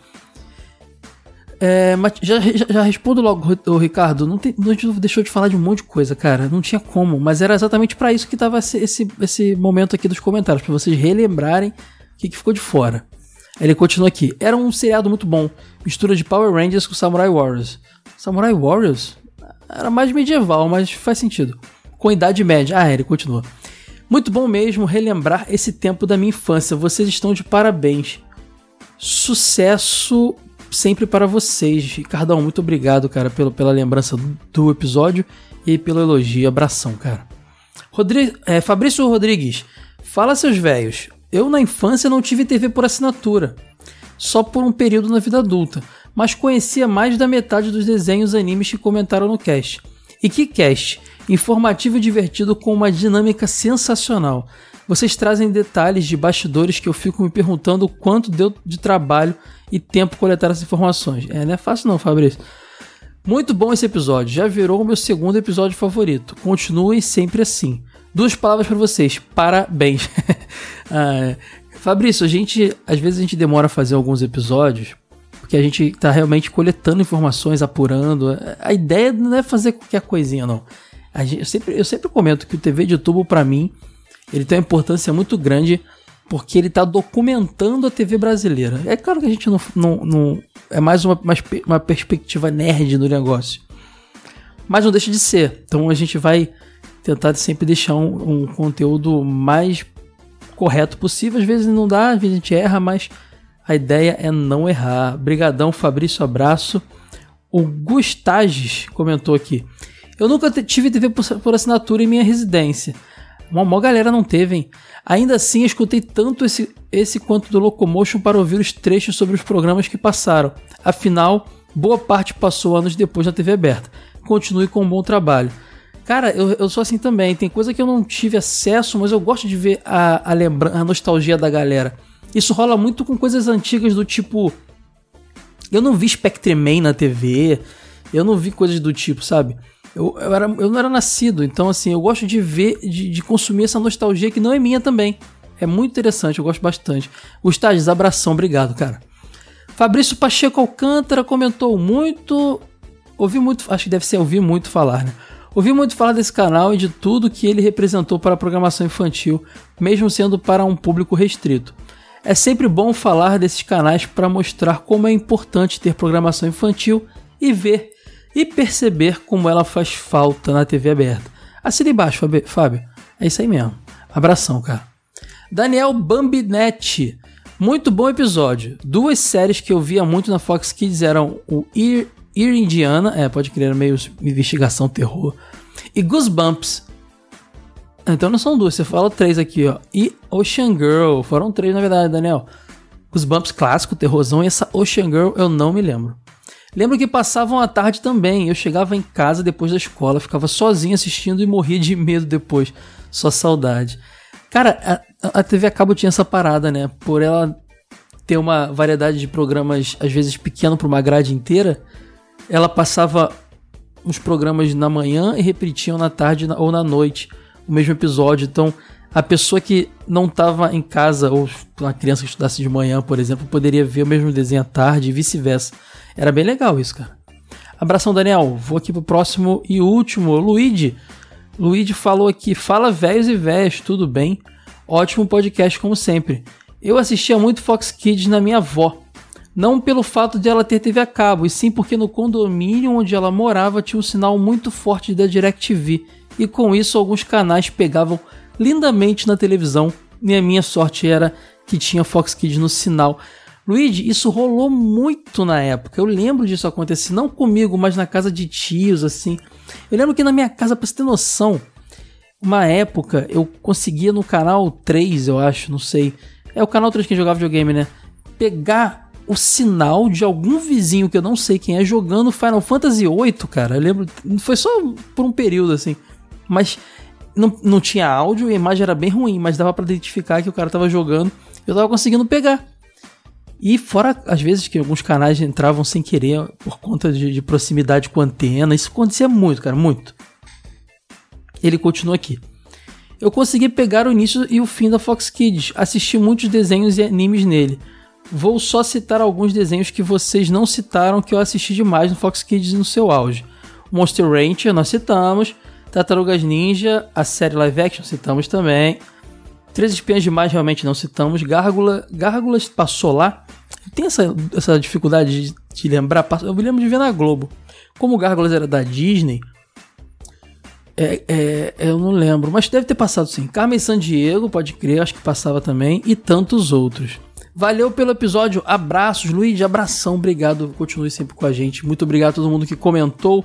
É, mas já, já, já, respondo logo, Ricardo. Não, tem, deixou de falar de um monte de coisa, cara. Não tinha como. Mas era exatamente para isso que tava esse, esse, esse, momento aqui dos comentários, para vocês relembrarem o que, que ficou de fora. Ele continua aqui. Era um seriado muito bom. Mistura de Power Rangers com Samurai Warriors. Samurai Warriors? Era mais medieval, mas faz sentido. Com Idade Média. Ah, ele continua. Muito bom mesmo relembrar esse tempo da minha infância. Vocês estão de parabéns. Sucesso sempre para vocês. Ricardão, muito obrigado, cara, pelo, pela lembrança do episódio e pelo elogio. Abração, cara. Rodri é, Fabrício Rodrigues, fala seus velhos. Eu na infância não tive TV por assinatura, só por um período na vida adulta mas conhecia mais da metade dos desenhos animes que comentaram no cast. E que cast! Informativo e divertido com uma dinâmica sensacional. Vocês trazem detalhes de bastidores que eu fico me perguntando o quanto deu de trabalho e tempo coletar essas informações. É, não é fácil não, Fabrício. Muito bom esse episódio, já virou o meu segundo episódio favorito. Continuem sempre assim. Duas palavras para vocês, parabéns. ah, Fabrício, a gente às vezes a gente demora a fazer alguns episódios porque a gente tá realmente coletando informações, apurando. A ideia não é fazer qualquer coisinha, não. Gente, eu, sempre, eu sempre comento que o TV de tubo, para mim, ele tem uma importância muito grande porque ele tá documentando a TV brasileira. É claro que a gente não. não, não é mais uma, uma, uma perspectiva nerd do negócio. Mas não deixa de ser. Então a gente vai tentar sempre deixar um, um conteúdo mais correto possível. Às vezes não dá, às vezes a gente erra, mas a ideia é não errar. Brigadão, Fabrício, abraço. O Gustages comentou aqui. Eu nunca tive TV por, por, assinatura em minha residência. Uma maior galera não teve, hein? Ainda assim, escutei tanto esse, esse quanto do Locomotion para ouvir os trechos sobre os programas que passaram. Afinal, boa parte passou anos depois na TV aberta. Continue com um bom trabalho. Cara, eu, eu sou assim também. Tem coisa que eu não tive acesso, mas eu gosto de ver a, a, lembra a nostalgia da galera. Isso rola muito com coisas antigas do tipo. Eu não vi Spectreman na TV, eu não vi coisas do tipo, sabe? Eu, eu, era, eu não era nascido, então assim, eu gosto de ver, de, de consumir essa nostalgia que não é minha também. É muito interessante, eu gosto bastante. Gustavo, abração, obrigado, cara. Fabrício Pacheco Alcântara comentou muito. Ouvi muito, acho que deve ser ouvir muito falar, né? Ouvi muito falar desse canal e de tudo que ele representou para a programação infantil, mesmo sendo para um público restrito. É sempre bom falar desses canais para mostrar como é importante ter programação infantil e ver e perceber como ela faz falta na TV aberta. Assina embaixo, Fábio. É isso aí mesmo. Abração, cara. Daniel Bambinetti. Muito bom episódio. Duas séries que eu via muito na Fox Kids eram o Ear, Indiana, é, pode crer, meio investigação terror, e Goosebumps. Então não são duas, você fala três aqui, ó. E Ocean Girl. Foram três, na verdade, Daniel. Os Bumps clássico, terrorzão, e essa Ocean Girl eu não me lembro. Lembro que passavam à tarde também. Eu chegava em casa depois da escola, ficava sozinho assistindo e morria de medo depois. Só saudade. Cara, a, a TV a cabo tinha essa parada, né? Por ela ter uma variedade de programas, às vezes pequeno para uma grade inteira, ela passava os programas na manhã e repetiam na tarde ou na noite o mesmo episódio. Então, a pessoa que não estava em casa, ou uma criança que estudasse de manhã, por exemplo, poderia ver o mesmo desenho à tarde e vice-versa. Era bem legal isso, cara. Abração, Daniel. Vou aqui pro próximo e último. Luigi. Luigi falou aqui: Fala velhos e velhas, tudo bem? Ótimo podcast, como sempre. Eu assistia muito Fox Kids na minha avó. Não pelo fato de ela ter TV a cabo, e sim porque no condomínio onde ela morava tinha um sinal muito forte da DirecTV e com isso alguns canais pegavam lindamente na televisão e a minha sorte era que tinha Fox Kids no sinal. Luigi, isso rolou muito na época. Eu lembro disso acontecer, não comigo, mas na casa de tios, assim. Eu lembro que na minha casa, pra você ter noção, uma época eu conseguia no canal 3, eu acho, não sei. É o canal 3 que jogava videogame, né? Pegar o sinal de algum vizinho que eu não sei quem é jogando Final Fantasy VIII, cara. Eu lembro, foi só por um período assim mas não, não tinha áudio a imagem era bem ruim, mas dava para identificar que o cara tava jogando. Eu tava conseguindo pegar. E fora, às vezes, que alguns canais entravam sem querer por conta de, de proximidade com a antena. Isso acontecia muito, cara, muito. Ele continua aqui. Eu consegui pegar o início e o fim da Fox Kids. Assisti muitos desenhos e animes nele. Vou só citar alguns desenhos que vocês não citaram que eu assisti demais no Fox Kids no seu auge. Monster Rancher nós citamos. Tartarugas Ninja, a série live action citamos também. Três Espiãs Demais realmente não citamos. Gárgula, Gárgulas passou lá. Tem essa, essa dificuldade de, de lembrar. Eu me lembro de ver na Globo. Como Gárgulas era da Disney, é, é, eu não lembro, mas deve ter passado sim. Carmen Sandiego, pode crer, acho que passava também, e tantos outros. Valeu pelo episódio, abraços, Luiz, abração, obrigado, continue sempre com a gente. Muito obrigado a todo mundo que comentou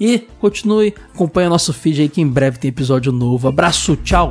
e continue, acompanhe nosso feed aí que em breve tem episódio novo. Abraço, tchau!